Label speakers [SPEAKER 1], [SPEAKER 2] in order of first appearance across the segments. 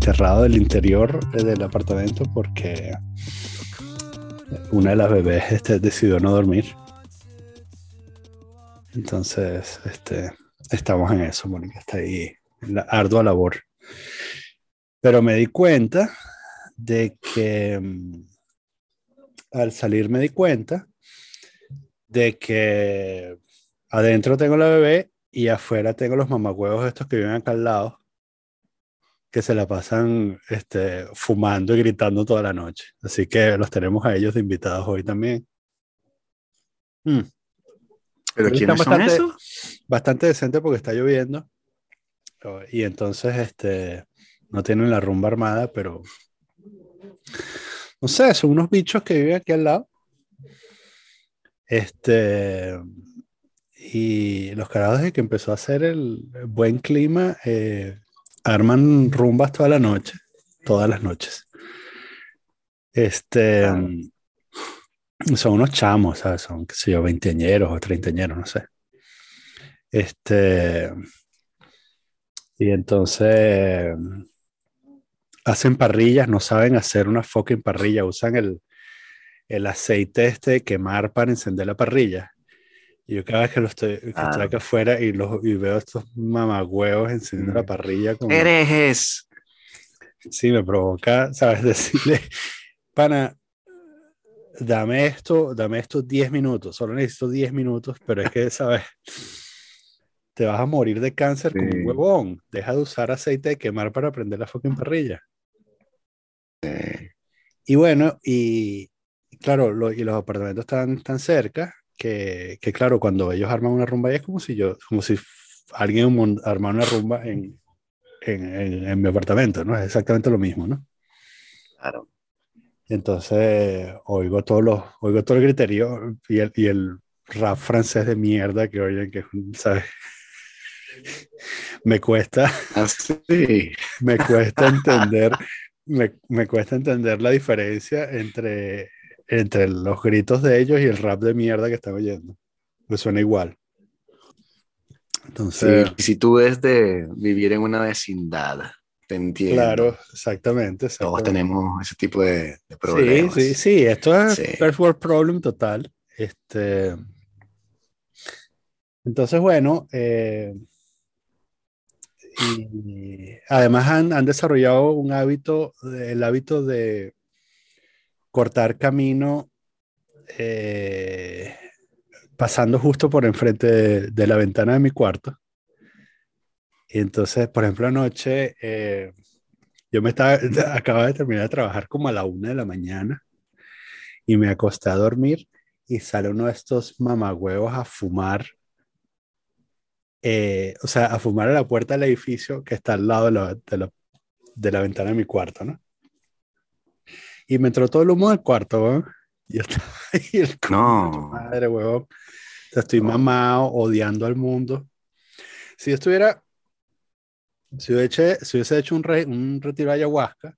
[SPEAKER 1] desterrado del interior del apartamento porque una de las bebés este, decidió no dormir. Entonces, este, estamos en eso, Mónica está ahí en la ardua labor. Pero me di cuenta de que mm, al salir me di cuenta de que adentro tengo la bebé y afuera tengo los mamagüevos estos que viven acá al lado que se la pasan este, fumando y gritando toda la noche. Así que los tenemos a ellos de invitados hoy también.
[SPEAKER 2] Hmm. ¿Pero quiénes son
[SPEAKER 1] bastante,
[SPEAKER 2] esos?
[SPEAKER 1] Bastante decente porque está lloviendo. Y entonces este, no tienen la rumba armada, pero no sé, son unos bichos que viven aquí al lado. Este, y los carajos de que empezó a hacer el buen clima, eh, arman rumbas toda la noche, todas las noches. Este, son unos chamos, ¿sabes? Son, qué sé yo, veinteañeros o treintañeros, no sé. Este, y entonces hacen parrillas, no saben hacer una fucking parrilla, usan el, el aceite este de quemar para encender la parrilla. Y yo cada vez que lo estoy, que estoy acá afuera y, los, y veo estos mamagüevos encendiendo la parrilla. Como,
[SPEAKER 2] ¡Herejes!
[SPEAKER 1] Sí, me provoca, ¿sabes? Decirle, pana, dame esto, dame estos 10 minutos, solo necesito 10 minutos, pero es que, ¿sabes? Te vas a morir de cáncer como un huevón. Deja de usar aceite de quemar para prender la fucking parrilla. Y bueno, y claro, lo, y los apartamentos están tan cerca que, que, claro, cuando ellos arman una rumba, es como si yo, como si alguien armara una rumba en, en, en, en, mi apartamento, ¿no? Es exactamente lo mismo, ¿no?
[SPEAKER 2] Claro.
[SPEAKER 1] Entonces, oigo todos los, oigo todo el criterio y el, y el rap francés de mierda que oyen, que, ¿sabes? me cuesta,
[SPEAKER 2] Así.
[SPEAKER 1] me cuesta entender, me, me cuesta entender la diferencia entre entre los gritos de ellos y el rap de mierda que están oyendo. Me suena igual. Entonces.
[SPEAKER 2] Sí, si tú ves de vivir en una vecindad, te entiendo.
[SPEAKER 1] Claro, exactamente. exactamente.
[SPEAKER 2] Todos tenemos ese tipo de, de, problemas.
[SPEAKER 1] Sí, sí, sí. Esto es sí. first world problem total. Este. Entonces, bueno. Eh, y además han, han desarrollado un hábito, el hábito de cortar camino eh, pasando justo por enfrente de, la ventana de mi cuarto. Y entonces, por ejemplo, anoche eh, yo me estaba, acababa de terminar de trabajar como a la una de la mañana y me acosté a dormir y sale uno de estos mamagüevos a fumar. Eh, o sea, a fumar a la puerta del edificio que está al lado de la, de la, de la ventana de mi cuarto, ¿no? Y me entró todo el humo del cuarto, weón. Y yo estaba ahí, el
[SPEAKER 2] no.
[SPEAKER 1] madre, weón. O sea, estoy no. mamado, odiando al mundo. Si yo estuviera, si hubiese, si hubiese hecho un, re, un retiro de ayahuasca,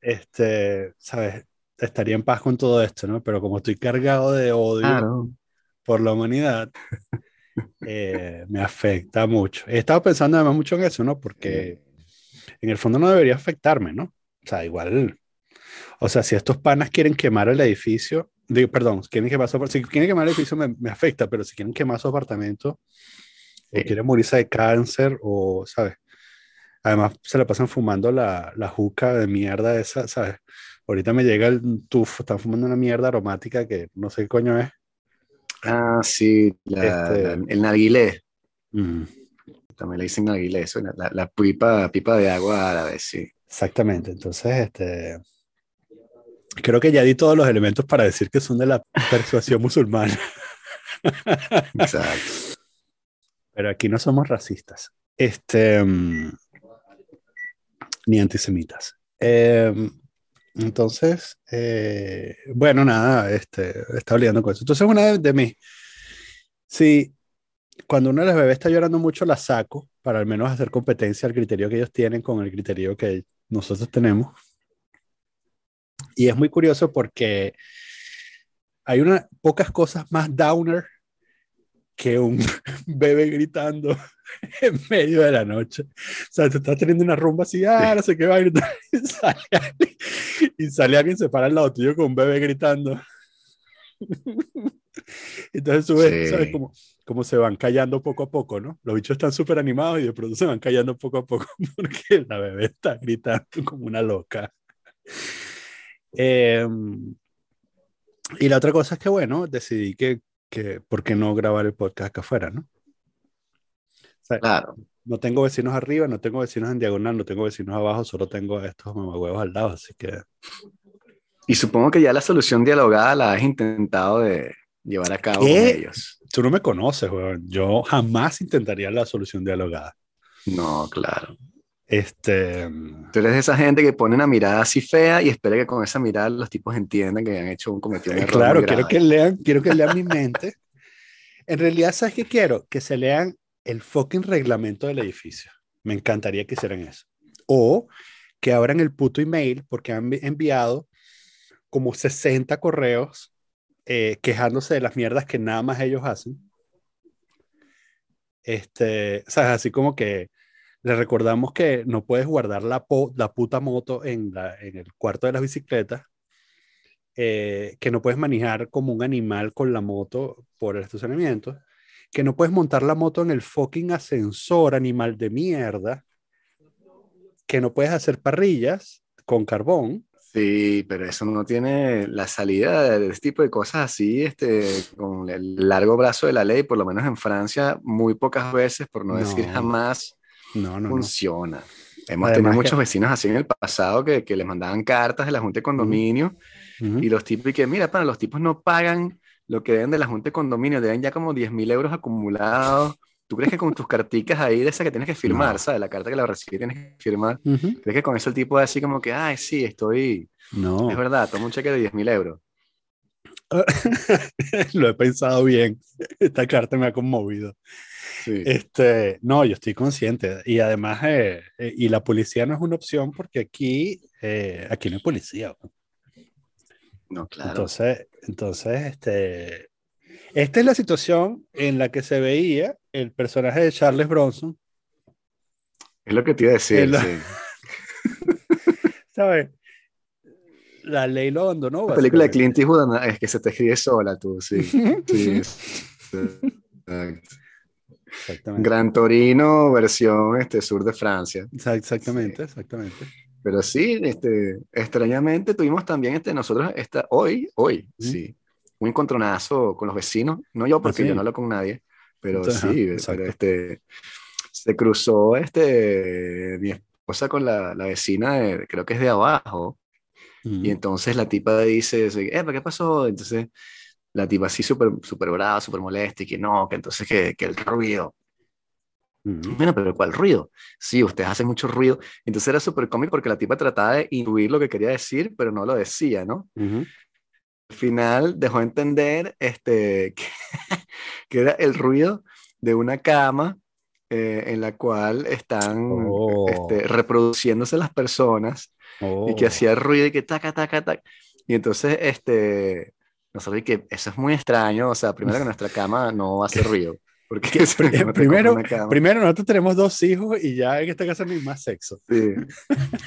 [SPEAKER 1] este, ¿sabes? Estaría en paz con todo esto, ¿no? Pero como estoy cargado de odio
[SPEAKER 2] claro.
[SPEAKER 1] por la humanidad, eh, me afecta mucho. He estado pensando además mucho en eso, ¿no? Porque en el fondo no debería afectarme, ¿no? O sea, igual. O sea, si estos panas quieren quemar el edificio, digo, perdón, quieren quemar su, si quieren quemar el edificio me, me, afecta, pero si quieren quemar su apartamento, sí. o quieren morirse de cáncer, o, ¿sabes? Además, se la pasan fumando la, la juca de mierda esa, ¿sabes? Ahorita me llega el tufo, están fumando una mierda aromática que no sé qué coño es.
[SPEAKER 2] Ah, sí, la, este... la, el narguilé. Mm. También le dicen narguilé, eso, la, la, pipa, pipa de agua árabe, sí.
[SPEAKER 1] Exactamente, entonces este, creo que ya di todos los elementos para decir que son de la persuasión musulmana.
[SPEAKER 2] Exacto.
[SPEAKER 1] Pero aquí no somos racistas, este, um, ni antisemitas. Eh, entonces, eh, bueno, nada, este, estaba lidiando con eso. Entonces, una de, de mis, sí, cuando una de las bebés está llorando mucho, la saco para al menos hacer competencia al criterio que ellos tienen con el criterio que nosotros tenemos. Y es muy curioso porque hay una, pocas cosas más downer que un bebé gritando en medio de la noche. O sea, tú estás teniendo una rumba así, ah, no sé qué va a gritar. Y sale, alguien, y sale alguien, se para al lado tuyo con un bebé gritando. Entonces tú ves, ¿sabes? Como, como se van callando poco a poco, ¿no? Los bichos están súper animados y de pronto se van callando poco a poco porque la bebé está gritando como una loca. Em, y la otra cosa es que, bueno, decidí que, que, ¿por qué no grabar el podcast acá afuera, no?
[SPEAKER 2] claro.
[SPEAKER 1] No tengo vecinos arriba, no tengo vecinos en diagonal, no tengo vecinos abajo, solo tengo estos mamagüevos al lado, así que...
[SPEAKER 2] Y supongo que ya la solución dialogada la has intentado de llevar a cabo con ellos.
[SPEAKER 1] Tú no me conoces, weón. Yo jamás intentaría la solución dialogada.
[SPEAKER 2] No, claro.
[SPEAKER 1] Este.
[SPEAKER 2] Tú eres de esa gente que pone una mirada así fea y espera que con esa mirada los tipos entiendan que han hecho un cometido un error.
[SPEAKER 1] Claro, quiero que lean, quiero que lean mi mente. En realidad, ¿sabes qué quiero? Que se lean el fucking reglamento del edificio. Me encantaría que hicieran eso. O que abran el puto email porque han enviado como 60 correos eh, quejándose de las mierdas que nada más ellos hacen. Este, o sea, así como que le recordamos que no puedes guardar la, la puta moto en el cuarto de las bicicletas, eh, que no puedes manejar como un animal con la moto por el estacionamiento, que no puedes montar la moto en el fucking ascensor, animal de mierda, que no puedes hacer parrillas con carbón,
[SPEAKER 2] Sí, pero eso no tiene la salida de este tipo de cosas así, este, con el largo brazo de la ley, por lo menos en Francia, muy pocas veces, por no, decir jamás,
[SPEAKER 1] no, no,
[SPEAKER 2] funciona. Hemos tenido muchos vecinos así en el pasado que, que les mandaban cartas de la Junta de Condominio y los tipos, y que mira, para los tipos no pagan lo que deben de la Junta de Condominio, deben ya como 10 mil euros acumulados ¿Tú crees que con tus carticas ahí de esa que tienes que firmar, ¿sabes? La carta que la recibí tienes que firmar. ¿Crees que con eso el tipo es así como que, ay, sí, estoy.
[SPEAKER 1] No.
[SPEAKER 2] Es verdad, toma un cheque de 10 mil euros.
[SPEAKER 1] Lo he pensado bien. Esta carta me ha conmovido. Sí. Este, no, yo estoy consciente. Y además, eh, eh, y la policía no es una opción porque aquí, eh, aquí no hay policía.
[SPEAKER 2] No, claro.
[SPEAKER 1] Entonces, entonces, este, esta es la situación en la que se veía el personaje de Charles Bronson.
[SPEAKER 2] Es lo que te iba a decir.
[SPEAKER 1] ¿Sabes? La ley lo abandonó.
[SPEAKER 2] La película de Clint Eastwood es que se te escribe sola, tú, sí. sí. Gran Torino, versión este, sur de Francia.
[SPEAKER 1] Exactamente, exactamente.
[SPEAKER 2] Pero sí, este, extrañamente tuvimos también este, nosotros esta, hoy, hoy, sí, un encontronazo con los vecinos. No yo, porque ¿Ah, yo no hablo con nadie. Pero sí, este, se cruzó este, mi esposa con la, la vecina, creo que es de abajo, y entonces la tipa dice, eh, ¿qué pasó? Entonces la tipa así súper super brava, súper molesta, y que no, que entonces que, que el ruido. Bueno, pero ¿cuál ruido? Sí, ustedes hacen mucho ruido. Entonces era súper cómico porque la tipa trataba de intuir lo que quería decir, pero no lo decía, ¿no? Final dejó entender este, que, que era el ruido de una cama eh, en la cual están este, oh. reproduciéndose las personas y que oh. hacía ruido y que taca, taca, taca. Y entonces, este, nosotros que eso es muy extraño, o sea, primero que nuestra cama no hace ruido. Porque
[SPEAKER 1] primero, primero, nosotros tenemos dos hijos y ya en esta casa no hay más sexo.
[SPEAKER 2] Sí,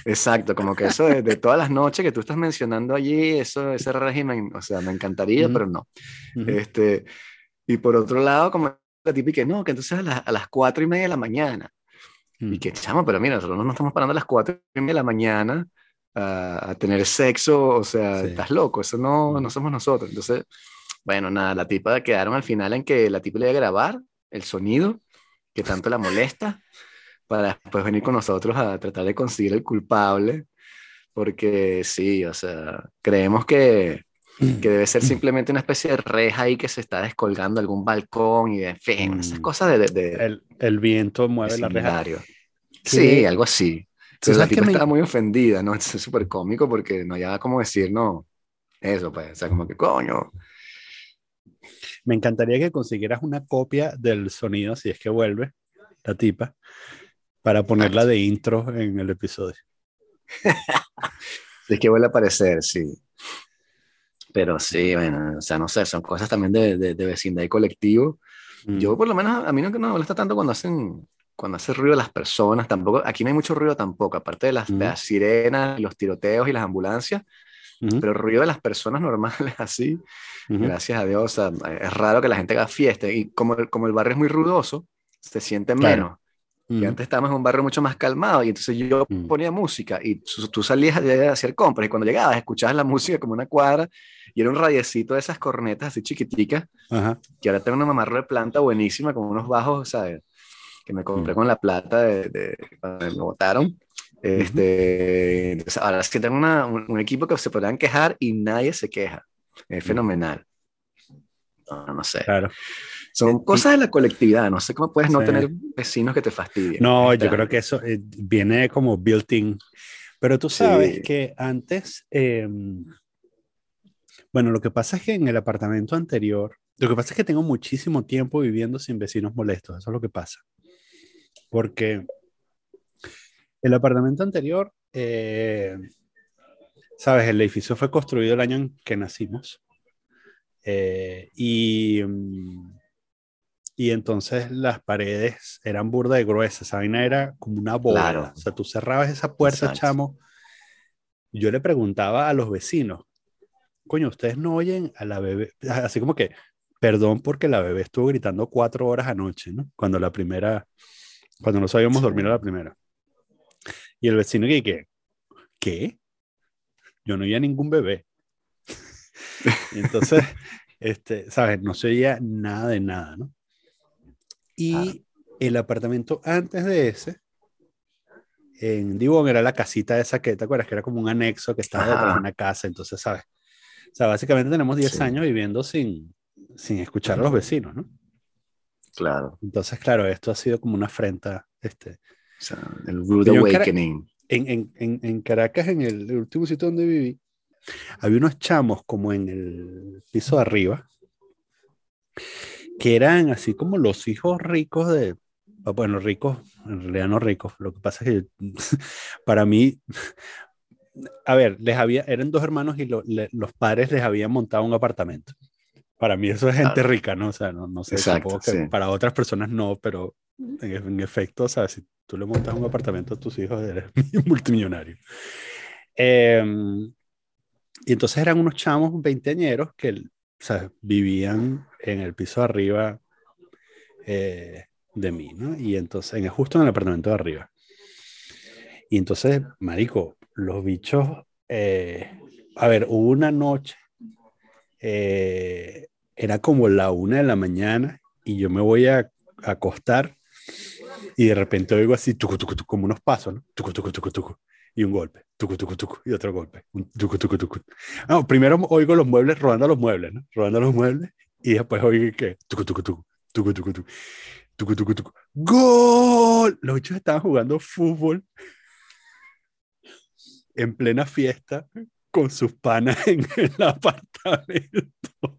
[SPEAKER 2] exacto, como que eso de, todas las noches que tú estás mencionando allí, eso, ese régimen, o sea, me encantaría, pero no. este, y por otro lado, como la típica, no, que entonces a, las cuatro y media de la mañana. Y que chamo, pero mira, nosotros no nos estamos parando a las cuatro y media de la mañana a, tener sexo, o sea, estás loco, eso no, no somos nosotros. Entonces, bueno, nada, la tipa quedaron al final en que la tipa le iba a grabar el sonido que tanto la molesta para después venir con nosotros a tratar de conseguir el culpable, porque sí, o sea, creemos que que debe ser simplemente una especie de reja ahí que se está descolgando algún balcón y en fin, esas mm. cosas de... de,
[SPEAKER 1] el, el, viento mueve la reja.
[SPEAKER 2] Sí, algo así. Entonces la tipa estaba muy ofendida, ¿no? Es súper cómico porque no había como decir, no, eso, pues, o sea, como que coño.
[SPEAKER 1] Me encantaría que consiguieras una copia del sonido, si es que vuelve la tipa, para ponerla de intro en el episodio.
[SPEAKER 2] si es que vuelve a aparecer, sí. Pero sí, bueno, o sea, no sé, son cosas también de, de, vecindad y colectivo. Mm. Yo por lo menos, a mí no, me molesta tanto cuando hacen cuando hace ruido las personas, tampoco, aquí no hay mucho ruido tampoco, aparte de las, de las sirenas, los tiroteos y las ambulancias, pero el ruido de las personas normales así, gracias a Dios, es raro que la gente haga fiesta y como, como el barrio es muy ruidoso, se siente menos. Y antes estábamos en un barrio mucho más calmado y entonces yo ponía música y tú salías a hacer compras y cuando llegabas escuchabas la música como una cuadra y era un radiecito de esas cornetas así chiquiticas que ahora tengo una mamarra de planta buenísima con unos bajos, ¿sabes? Que me compré con la plata de, de, cuando me botaron. Este, ahora sí tengo una, un, equipo que se podrán quejar y nadie se queja. Es fenomenal. No, no sé.
[SPEAKER 1] Claro.
[SPEAKER 2] Son cosas de la colectividad, no sé cómo puedes no tener vecinos que te fastidien.
[SPEAKER 1] No, yo creo que eso eh, viene como built-in. Pero tú sabes que antes, em, bueno, lo que pasa es que en el apartamento anterior, lo que pasa es que tengo muchísimo tiempo viviendo sin vecinos molestos, eso es lo que pasa. Porque el apartamento anterior, eh, sabes, el edificio fue construido el año en que nacimos. Eh, y, y entonces las paredes eran burda de gruesas, esa vaina era como una bola. O sea, tú cerrabas esa puerta, chamo. Yo le preguntaba a los vecinos, coño, ustedes no oyen a la bebé, así como que, perdón porque la bebé estuvo gritando cuatro horas anoche, ¿no? Cuando la primera, cuando no sabíamos dormir a la primera. Y el vecino que, ¿qué? Yo no oía ningún bebé. y entonces, este, ¿sabes? No se oía nada de nada, ¿no? Y el apartamento antes de ese, en Dibón, era la casita esa que, ¿te acuerdas? Que era como un anexo que estaba detrás de una casa, entonces, ¿sabes? O sea, básicamente tenemos 10 años viviendo sin, sin escuchar a los vecinos, ¿no?
[SPEAKER 2] Claro.
[SPEAKER 1] Entonces, claro, esto ha sido como una afrenta, este,
[SPEAKER 2] el Rude Awakening.
[SPEAKER 1] En, en, en, Caracas, en el, último sitio donde viví, había unos chamos como en el piso de arriba, que eran así como los hijos ricos de, bueno, ricos, en realidad no ricos, lo que pasa es que para mí, a ver, les había, eran dos hermanos y los padres les habían montado un apartamento. Para mí eso es gente rica, ¿no? O sea, no, no sé, que para otras personas no, pero en, efecto, o sea, si tú le montas un apartamento a tus hijos, eres multimillonario. Em, y entonces eran unos chamos veinteañeros que o sea, vivían en el piso de arriba eh, de mí, ¿no? Y entonces, en, justo en el apartamento de arriba. Y entonces, marico, los bichos, eh, a ver, hubo una noche, eh, era como la una de la mañana y yo me voy a acostar y de repente oigo así, como unos pasos, ¿no? Tucu, y un golpe, tucu, y otro golpe, primero oigo los muebles, rodando los muebles, ¿no? Rodando los muebles, y después oigo que, tucu, tucu, tucu, tucu, tucu, tucu, ¡Gol! Los bichos estaban jugando fútbol en plena fiesta con sus panas en el apartamento.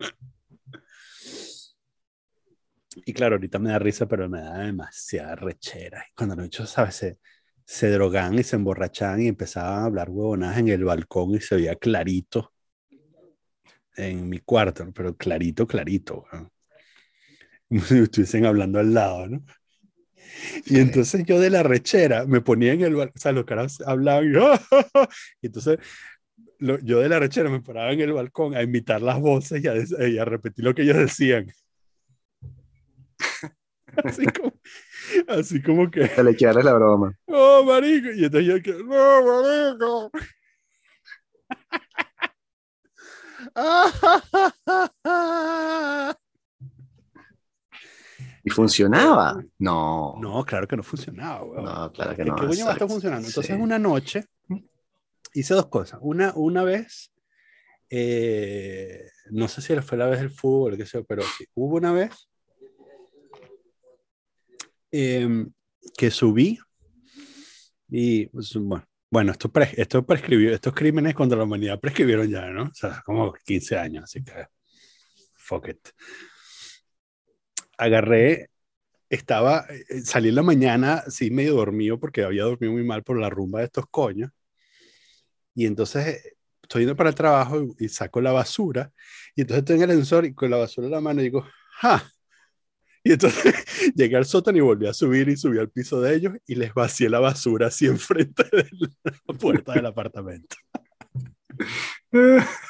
[SPEAKER 1] Y claro, ahorita me da risa, pero me da demasiada rechera. Cuando los bichos, ¿sabes? Se, se drogaban y se emborrachaban y empezaban a hablar huevonadas en el balcón y se veía clarito en mi cuarto, pero clarito, clarito. Como si estuviesen hablando al lado, ¿no? Y entonces yo de la rechera me ponía en el balcón, o sea, los caras hablaban y, y entonces yo de la rechera me paraba en el balcón a imitar las voces y a, y a repetir lo que ellos decían. así, como, así como que.
[SPEAKER 2] Se le quiere la broma.
[SPEAKER 1] ¡Oh, marico! Y entonces yo que. ¡No, marico!
[SPEAKER 2] ¿Y funcionaba? No.
[SPEAKER 1] No, claro que no funcionaba.
[SPEAKER 2] No, claro que no.
[SPEAKER 1] ¿Qué coño va a estar funcionando? Entonces, una noche hice dos cosas. Una, una vez, eh, no sé si fue la vez del fútbol, qué sé, pero sí, hubo una vez Em, que subí y pues, bueno, bueno, esto, esto prescribió, estos crímenes contra la humanidad prescribieron ya, ¿no? O sea, como 15 años, así que fuck it. Agarré, estaba, eh, salí en la mañana, sí, medio dormido porque había dormido muy mal por la rumba de estos coños. Y entonces estoy yendo para el trabajo y, saco la basura. Y entonces estoy en el ascensor y con la basura en la mano digo, ¡ja! Y entonces llegué al sótano y volví a subir y subí al piso de ellos y les vacié la basura así enfrente de la puerta del apartamento.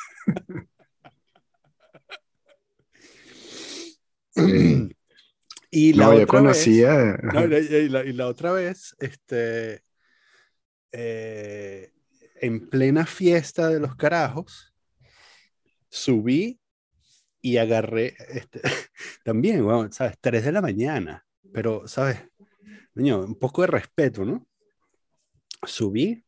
[SPEAKER 1] Y la otra
[SPEAKER 2] conocía.
[SPEAKER 1] Vez, y, la, otra vez, este, eh, en plena fiesta de los carajos, subí y agarré, este, también, bueno, ¿sabes? Tres de la mañana, pero, ¿sabes? Niño, un poco de respeto, ¿no? Subí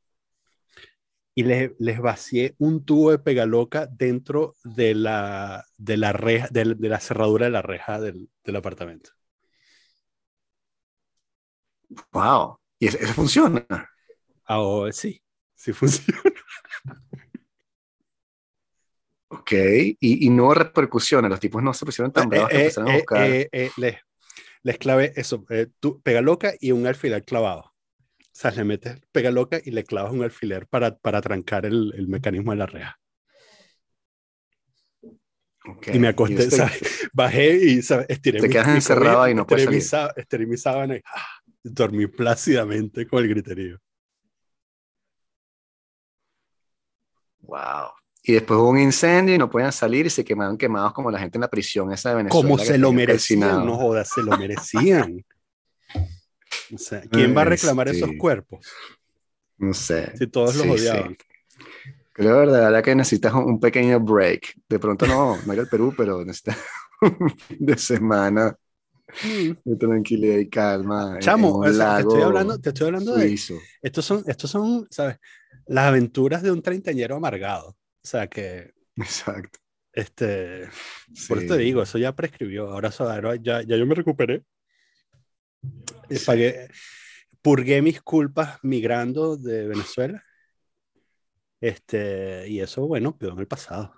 [SPEAKER 1] y les, les vacié un tubo de pegaloca dentro de la, de la, reja, de, la cerradura de la reja del, del apartamento.
[SPEAKER 2] Wow, y eso, funciona.
[SPEAKER 1] Ah, sí, sí funciona.
[SPEAKER 2] Ok, y, y no repercusiones, los tipos no se pusieron tan bravos que eh, empezaron a eh, buscar.
[SPEAKER 1] Eh, les, les clavé eso, tú, pega loca y un alfiler clavado. O sea, le metes pega loca y le clavas un alfiler para, para trancar el, el mecanismo de la reja. Okay. Y me acosté, este bajé y ¿sabes? estiré
[SPEAKER 2] Te quedas encerrado y no puedes salir.
[SPEAKER 1] estiré mi sábana y ¡ah! dormí plácidamente con el griterío.
[SPEAKER 2] Wow. Y después hubo un incendio y no podían salir y se quemaron quemados como la gente en la prisión esa de Venezuela.
[SPEAKER 1] Como se lo merecían, no jodas, se lo merecían. O sea, ¿quién va a reclamar esos cuerpos?
[SPEAKER 2] No sé.
[SPEAKER 1] Si todos los odiaban.
[SPEAKER 2] Creo de verdad que necesitas un pequeño break. De pronto no, no ir al Perú, pero necesitas un fin de semana Mm. de tranquilidad y calma.
[SPEAKER 1] Chamo, te estoy hablando, te estoy hablando de. Estos son, estos son, ¿sabes? Las aventuras de un treintañero amargado. O sea que.
[SPEAKER 2] Exacto.
[SPEAKER 1] Este. Por eso te digo, eso ya prescribió. Ahora, ya, ya yo me recuperé. Pagué, purgué mis culpas migrando de Venezuela. Este, y eso, bueno, quedó en el pasado.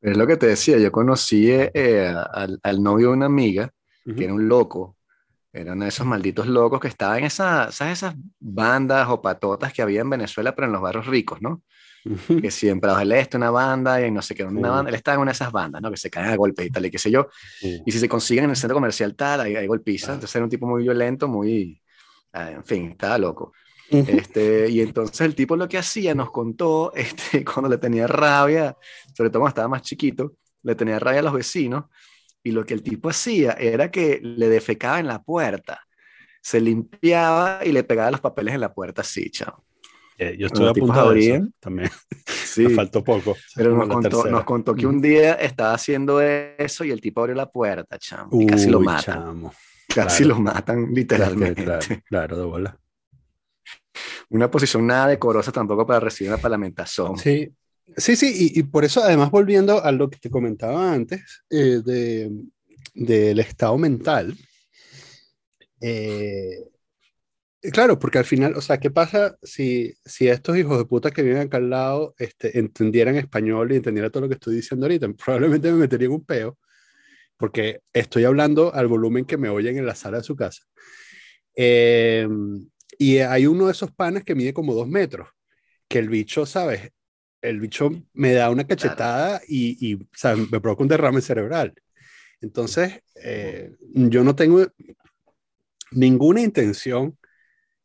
[SPEAKER 2] Es lo que te decía, yo conocí eh, al, novio de una amiga, que era un loco, era uno de esos malditos locos que estaba en esas, esas bandas o patotas que había en Venezuela, pero en los barrios ricos, ¿no? Que siempre, el este, una banda y no sé qué, una banda, él estaba en una de esas bandas, ¿no? Que se caen a golpes y tal, y qué sé yo. Y si se consiguen en el centro comercial tal, hay, hay golpiza. Entonces era un tipo muy violento, muy, ah, en fin, estaba loco. Este, y entonces el tipo lo que hacía, nos contó, este, cuando le tenía rabia, sobre todo cuando estaba más chiquito, le tenía rabia a los vecinos, y lo que el tipo hacía era que le defecaba en la puerta, se limpiaba y le pegaba los papeles en la puerta así, chao.
[SPEAKER 1] Eh, yo estoy a punto de eso también. Sí. Me faltó poco.
[SPEAKER 2] Pero nos contó, nos contó, que un día estaba haciendo eso y el tipo abrió la puerta, chamo. Y casi lo matan. Casi lo matan, literalmente.
[SPEAKER 1] Claro, claro, de bola
[SPEAKER 2] una posición nada decorosa tampoco para recibir una parlamentación.
[SPEAKER 1] Sí, sí, sí, y, por eso además volviendo a lo que te comentaba antes eh, de, del estado mental, eh, claro, porque al final, o sea, ¿qué pasa si, si estos hijos de puta que viven acá al lado este, entendieran español y entendieran todo lo que estoy diciendo ahorita? Probablemente me meterían un peo, porque estoy hablando al volumen que me oyen en la sala de su casa. Eh, y hay uno de esos panes que mide como dos metros, que el bicho, ¿sabes? El bicho me da una cachetada y, y ¿sabes? me provoca un derrame cerebral. Entonces, eh, yo no tengo ninguna intención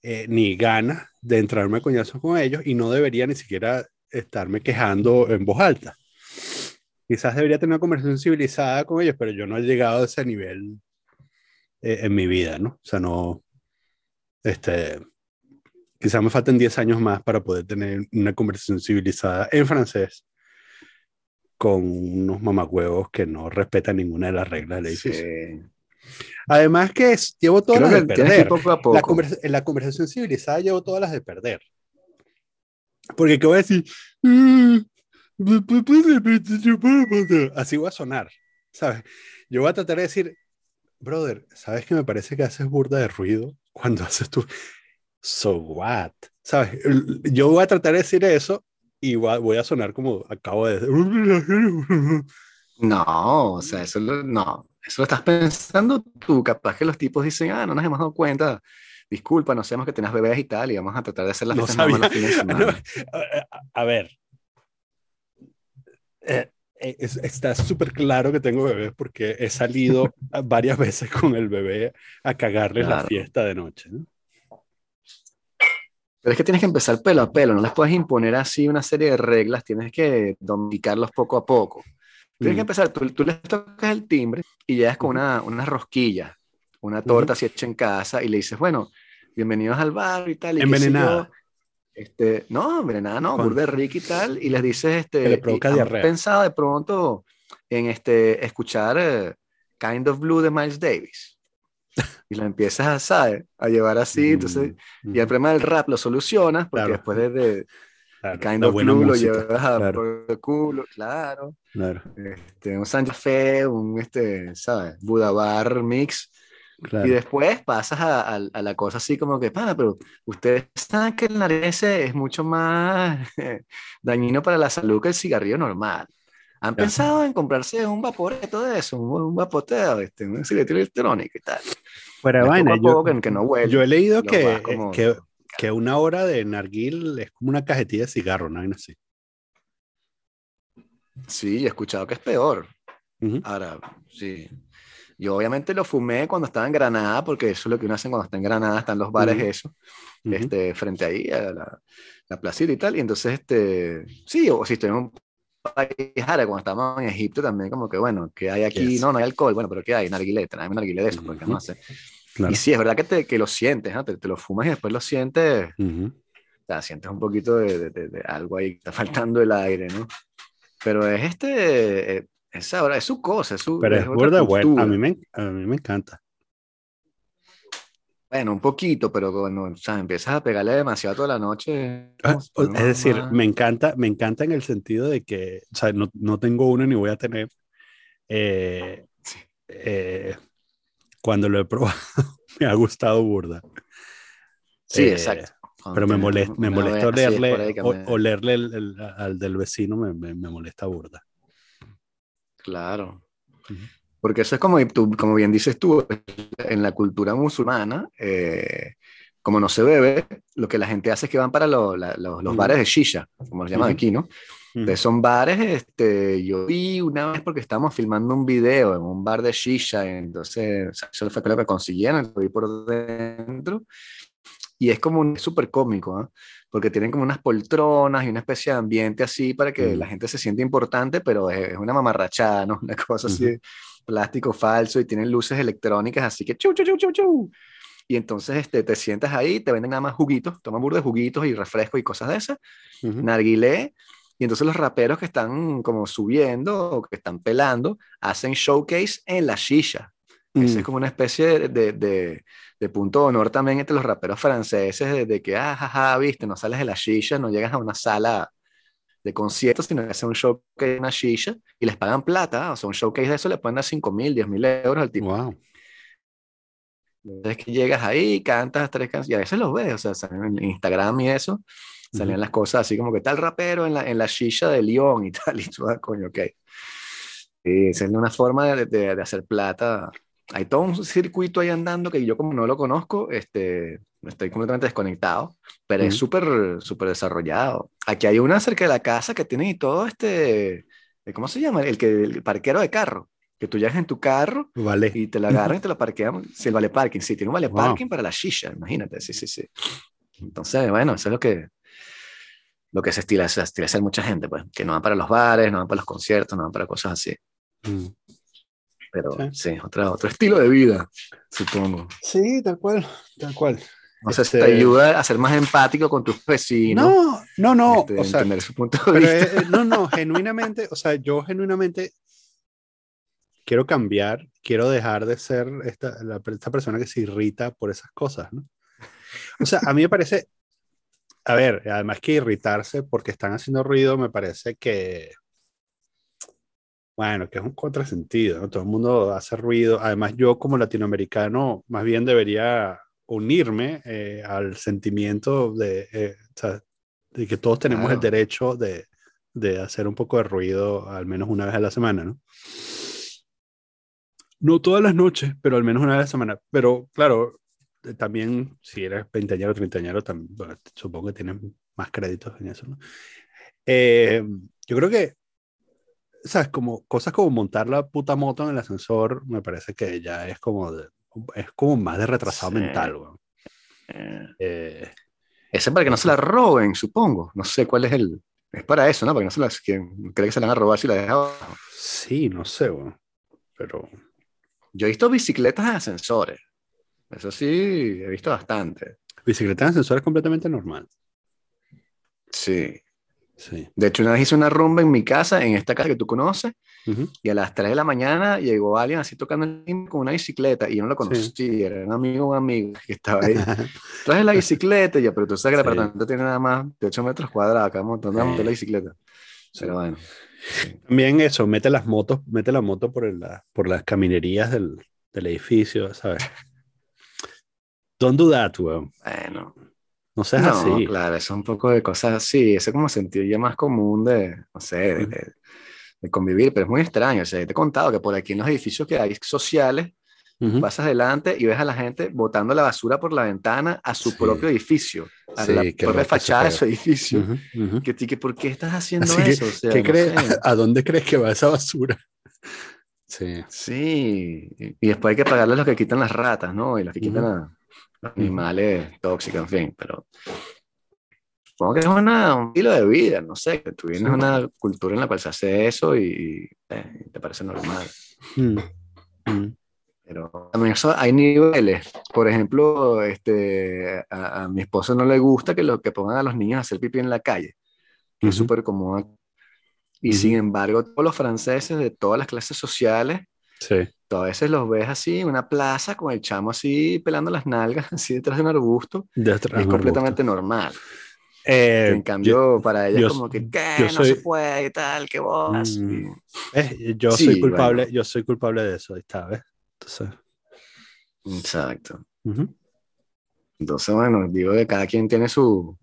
[SPEAKER 1] eh, ni ganas de entrarme a coñazos con ellos y no debería ni siquiera estarme quejando en voz alta. Quizás debería tener una conversación civilizada con ellos, pero yo no he llegado a ese nivel eh, en mi vida, ¿no? O sea, no, este, quizás me falten 10 años más para poder tener una conversación civilizada en francés con unos mamacuevos que no respetan ninguna de las reglas del edificio. Además que llevo todas las de perder. La, la, conversación civilizada llevo todas las de perder. Porque ¿qué voy a decir? Así voy a sonar, ¿sabes? Yo voy a tratar de decir, brother, ¿sabes que me parece que haces burda de ruido? cuando haces tú, so what? ¿Sabes? Yo voy a tratar de decir eso y voy a sonar como acabo de decir.
[SPEAKER 2] No, o sea, eso lo, no, eso lo estás pensando tú. Capaz que los tipos dicen, ah, no nos hemos dado cuenta. Disculpa, no sabemos que tenés bebés y tal, y vamos a tratar de hacer las
[SPEAKER 1] no sabía. a, ver, eh, eh, está súper claro que tengo bebés porque he salido varias veces con el bebé a cagarles la fiesta de noche. ¿no?
[SPEAKER 2] Pero es que tienes que empezar pelo a pelo, no les puedes imponer así una serie de reglas, tienes que dominicarlos poco a poco. Tienes que mm. empezar, tú, tú, les tocas el timbre y llegas con una, una rosquilla, una torta así hecha en casa y le dices, bueno, bienvenidos al bar y tal. Y
[SPEAKER 1] envenenada.
[SPEAKER 2] Este, no, envenenada no, burger y tal, y les dices, este,
[SPEAKER 1] le provoca diarrea.
[SPEAKER 2] pensado de pronto en este, escuchar eh, Kind of Blue de Miles Davis y lo empiezas a, ¿sabes? a llevar así, entonces, y el problema del rap lo solucionas, porque después de, de Kind of Blue lo llevas a claro. el culo, claro.
[SPEAKER 1] claro.
[SPEAKER 2] Este, un San Fe, un, este, ¿sabes? Buda Bar Mix. Y después pasas a, a, la cosa así como que, pana, pero ustedes saben que el nariz es mucho más dañino para la salud que el cigarrillo normal. ¿Han pensado en comprarse un vaporeto de eso, un, vapoteo, este, un cigarrillo electrónico y tal?
[SPEAKER 1] Pero vaina, yo,
[SPEAKER 2] que, no huele,
[SPEAKER 1] yo he leído que, que, que, una hora de narguil es como una cajetilla de cigarro, ¿no? Así.
[SPEAKER 2] Sí, he escuchado que es peor. Ahora, sí. Yo obviamente lo fumé cuando estaba en Granada, porque eso es lo que uno hace cuando está en Granada, están los bares, eso, este, frente ahí a la, la placita y tal. Y entonces, este, sí, o si estoy en un país árabe, cuando estábamos en Egipto también, como que bueno, que hay aquí, no, no hay alcohol, bueno, pero ¿qué hay? Narguilé, traeme narguilé de eso, porque no sé. Y sí, es verdad que, te, que lo sientes, ¿no? te, te, lo fumas y después lo sientes, o sea, sientes un poquito de, de, de, algo ahí, está faltando el aire, ¿no? Pero es este, eh, es ahora, es su cosa, es su.
[SPEAKER 1] Pero es, es bueno, a mí, me, a mí me encanta.
[SPEAKER 2] Bueno, un poquito, pero cuando o sea, empiezas a pegarle demasiado toda la noche.
[SPEAKER 1] Ah, es decir, me encanta, me encanta en el sentido de que, o sea, no, no tengo uno ni voy a tener. Eh, eh, cuando lo he probado, me ha gustado burda.
[SPEAKER 2] Sí, eh, exacto.
[SPEAKER 1] pero me molesta, me molesta olerle, olerle al del vecino, me, me, me, molesta burda.
[SPEAKER 2] Claro. Porque eso es como, tú, como bien dices tú, en la cultura musulmana, eh, como no se bebe, lo que la gente hace es que van para los bares de shisha, como se llaman aquí, ¿no? Entonces son bares, este, yo vi una vez porque estábamos filmando un video en un bar de shisha, entonces eso fue lo que consiguieron, lo vi por dentro, y es como súper cómico, ¿no? porque tienen como unas poltronas y una especie de ambiente así para que la gente se sienta importante, pero es, una mamarrachada, ¿no? Una cosa así plástico falso y tienen luces electrónicas, así que chu, chu, chu, chu, chu. Y entonces este, te sientas ahí, te venden nada más juguitos, toman burro de juguitos y refrescos y cosas de esas, narguilé, y entonces los raperos que están como subiendo o que están pelando hacen showcase en la shisha. es mm. como una especie de, de, de, punto de honor también entre los raperos franceses, de, que, ah, jaja, viste, no sales de la shisha, no llegas a una sala de conciertos, sino que hace un showcase en una shisha y les pagan plata, o sea, un showcase de eso le pueden dar 5 mil, 10 mil euros al tipo.
[SPEAKER 1] Wow.
[SPEAKER 2] Entonces que llegas ahí, cantas tres canciones, y a veces los ves, o sea, salen en Instagram y eso, salían las cosas así como que tal rapero en la, en la shisha de León y tal, y tú, ah, coño, ok. Y es una forma de, de, de, hacer plata. Hay todo un circuito ahí andando que yo como no lo conozco, este, estoy completamente desconectado, pero es súper, súper desarrollado. Aquí hay una cerca de la casa que tiene y todo este, ¿cómo se llama? El, que, el parquero de carro. Que tú llegas en tu carro
[SPEAKER 1] vale.
[SPEAKER 2] y te la agarras y te la parqueamos. Sí, el vale parking, sí, tiene un vale parking para la shisha, imagínate, sí, sí, sí. Entonces, bueno, eso es lo que, lo que se estila, se estila hacer mucha gente, pues, que no van para los bares, no van para los conciertos, no van para cosas así. Mm. Pero sí, otro, otro estilo de vida, supongo.
[SPEAKER 1] Sí, tal cual, tal cual.
[SPEAKER 2] O sea, te este, ayuda a ser más empático con tus vecinos.
[SPEAKER 1] No, no, no.
[SPEAKER 2] Este, o sea, su punto de vista.
[SPEAKER 1] Eh, no, no, genuinamente, o sea, yo genuinamente quiero cambiar, quiero dejar de ser esta, la, esta persona que se irrita por esas cosas, ¿no? O sea, a mí me parece, a ver, además que irritarse porque están haciendo ruido, me parece que, bueno, que es un contrasentido, ¿no? Todo el mundo hace ruido. Además, yo como latinoamericano, más bien debería unirme eh, al sentimiento de, eh, de, que todos tenemos el derecho de, de, hacer un poco de ruido al menos una vez a la semana, ¿no? No todas las noches, pero al menos una vez a la semana. Pero claro, eh, también si eres 20 o 30 también, supongo que tienes más créditos en eso, ¿no? yo creo que sabes, como cosas como montar la puta moto en el ascensor, me parece que ya es como, es como más de retrasado mental, weón.
[SPEAKER 2] Eh, eh, ese es para que no se la roben, supongo. No sé cuál es el. Es para eso, ¿no? Para que no se la. cree que se la van a robar si la deja abajo.
[SPEAKER 1] Sí, no sé, weón. Pero.
[SPEAKER 2] Yo he visto bicicletas en ascensores. Eso sí, he visto bastante.
[SPEAKER 1] Bicicletas en ascensores completamente normal.
[SPEAKER 2] Sí. De hecho, una vez hice una rumba en mi casa, en esta casa que tú conoces, y a las 3 de la mañana llegó alguien así tocando con una bicicleta, y yo no lo conocí, era un amigo, un amigo que estaba ahí. Traje la bicicleta, y yo, pero tú sabes que el apartamento tiene nada más de 8 metros cuadrados, acá montando la bicicleta. Pero bueno.
[SPEAKER 1] También eso, mete las motos, mete la moto por, el, por las caminerías del, del edificio, ¿sabes? Don't do that, weón.
[SPEAKER 2] Bueno.
[SPEAKER 1] No seas así.
[SPEAKER 2] Claro, eso es un poco de cosas así, eso es como sentido ya más común de, no sé, de, convivir, pero es muy extraño. O sea, te he contado que por aquí en los edificios que hay sociales, pasas adelante y ves a la gente botando la basura por la ventana a su propio edificio, a la propia fachada de su edificio. que, que, ¿Por qué estás haciendo eso? O sea,
[SPEAKER 1] ¿qué crees, ¿A dónde crees que va esa basura?
[SPEAKER 2] Sí. Sí, y después hay que pagarle a los que quitan las ratas, ¿no? Y los que quitan a animales tóxicos, en fin, pero supongo que es una, un estilo de vida, no sé, que tú vienes una cultura en la cual se hace eso y, eh, te parece normal. Mm, mm. Pero también eso, hay niveles. Por ejemplo, este, a, mi esposo no le gusta que, lo, que pongan a los niños a hacer pipí en la calle, que es súper común. Y sin embargo, todos los franceses de todas las clases sociales
[SPEAKER 1] sí
[SPEAKER 2] a veces los ves así en una plaza con el chamo así pelando las nalgas, así detrás de un arbusto. es completamente normal. Eh, en cambio, para ella es como que, ¿qué? no se puede y tal, que vos. Mm,
[SPEAKER 1] yo soy culpable, yo soy culpable de eso, está, ¿ves? Entonces.
[SPEAKER 2] Exacto. Entonces, bueno, digo que cada quien tiene su.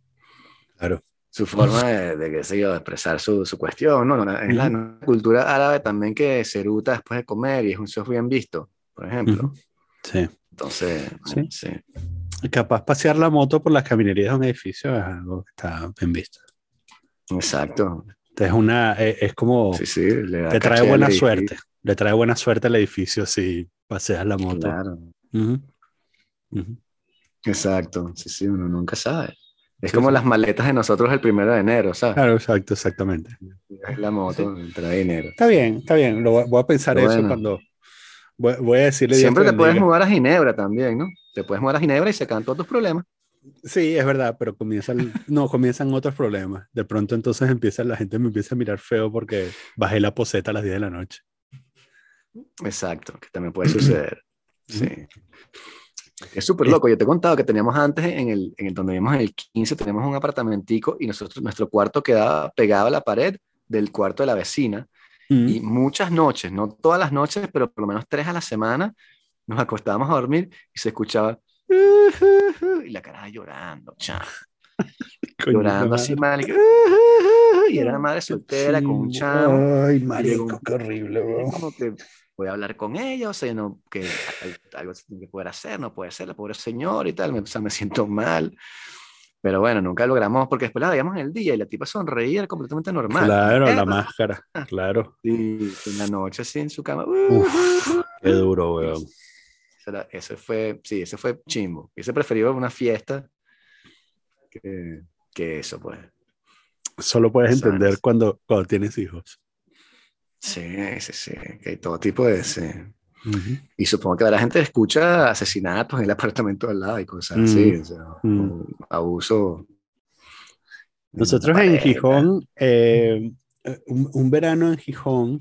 [SPEAKER 1] Claro
[SPEAKER 2] su forma de, de, qué yo, expresar su, su cuestión, ¿no? Es la cultura árabe también que se eruta después de comer y es un show bien visto, por ejemplo.
[SPEAKER 1] Sí.
[SPEAKER 2] Entonces, sí. sí.
[SPEAKER 1] Capaz pasear la moto por las caminerías de un edificio es algo que está bien visto.
[SPEAKER 2] Exacto.
[SPEAKER 1] Es una, es, como,
[SPEAKER 2] sí, sí, le
[SPEAKER 1] te trae buena suerte, le trae buena suerte al edificio si paseas la moto.
[SPEAKER 2] Claro. Exacto, sí, sí, uno nunca sabe. Es como las maletas de nosotros el primero de enero, ¿sabes?
[SPEAKER 1] Claro, exacto, exactamente.
[SPEAKER 2] Es la moto, trae dinero.
[SPEAKER 1] Está bien, está bien. Lo, voy a pensar eso cuando. Voy, a decirle.
[SPEAKER 2] Siempre te puedes mudar a Ginebra también, ¿no? Te puedes mudar a Ginebra y se acaban todos tus problemas.
[SPEAKER 1] Sí, es verdad, pero comienzan, no, comienzan otros problemas. De pronto entonces empieza, la gente me empieza a mirar feo porque bajé la poseta a las 10 de la noche.
[SPEAKER 2] Exacto, que también puede suceder. sí. Es súper loco. Yo te he contado que teníamos antes, en el, en el donde vivimos en el 15, tenemos un apartamentico y nosotros, nuestro cuarto quedaba pegado a la pared del cuarto de la vecina. Y muchas noches, no todas las noches, pero por lo menos tres a la semana, nos acostábamos a dormir y se escuchaba y la cara llorando, chao. llorando así mal y, era una madre soltera con un chavo.
[SPEAKER 1] Ay, marico, qué horrible, bro.
[SPEAKER 2] Como que voy a hablar con ella, o sea, no, que algo que poder hacer, no puede ser, la pobre señora y tal, me, o sea, me siento mal. Pero bueno, nunca logramos, porque después la veíamos en el día y la tipa sonreía, era completamente normal.
[SPEAKER 1] Claro, la máscara, claro.
[SPEAKER 2] Y en la noche así en su cama.
[SPEAKER 1] Uf, qué duro, weón.
[SPEAKER 2] Ese fue, sí, ese fue chimbo. Ese preferido una fiesta que, que eso, pues.
[SPEAKER 1] Solo puedes entender cuando, cuando tienes hijos.
[SPEAKER 2] Sí, sí, sí, que hay todo tipo de... Sí. Y supongo que la gente escucha asesinatos en el apartamento al lado y cosas así, mm, o sea, mm. abuso.
[SPEAKER 1] Nosotros en Gijón, eh, un, verano en Gijón,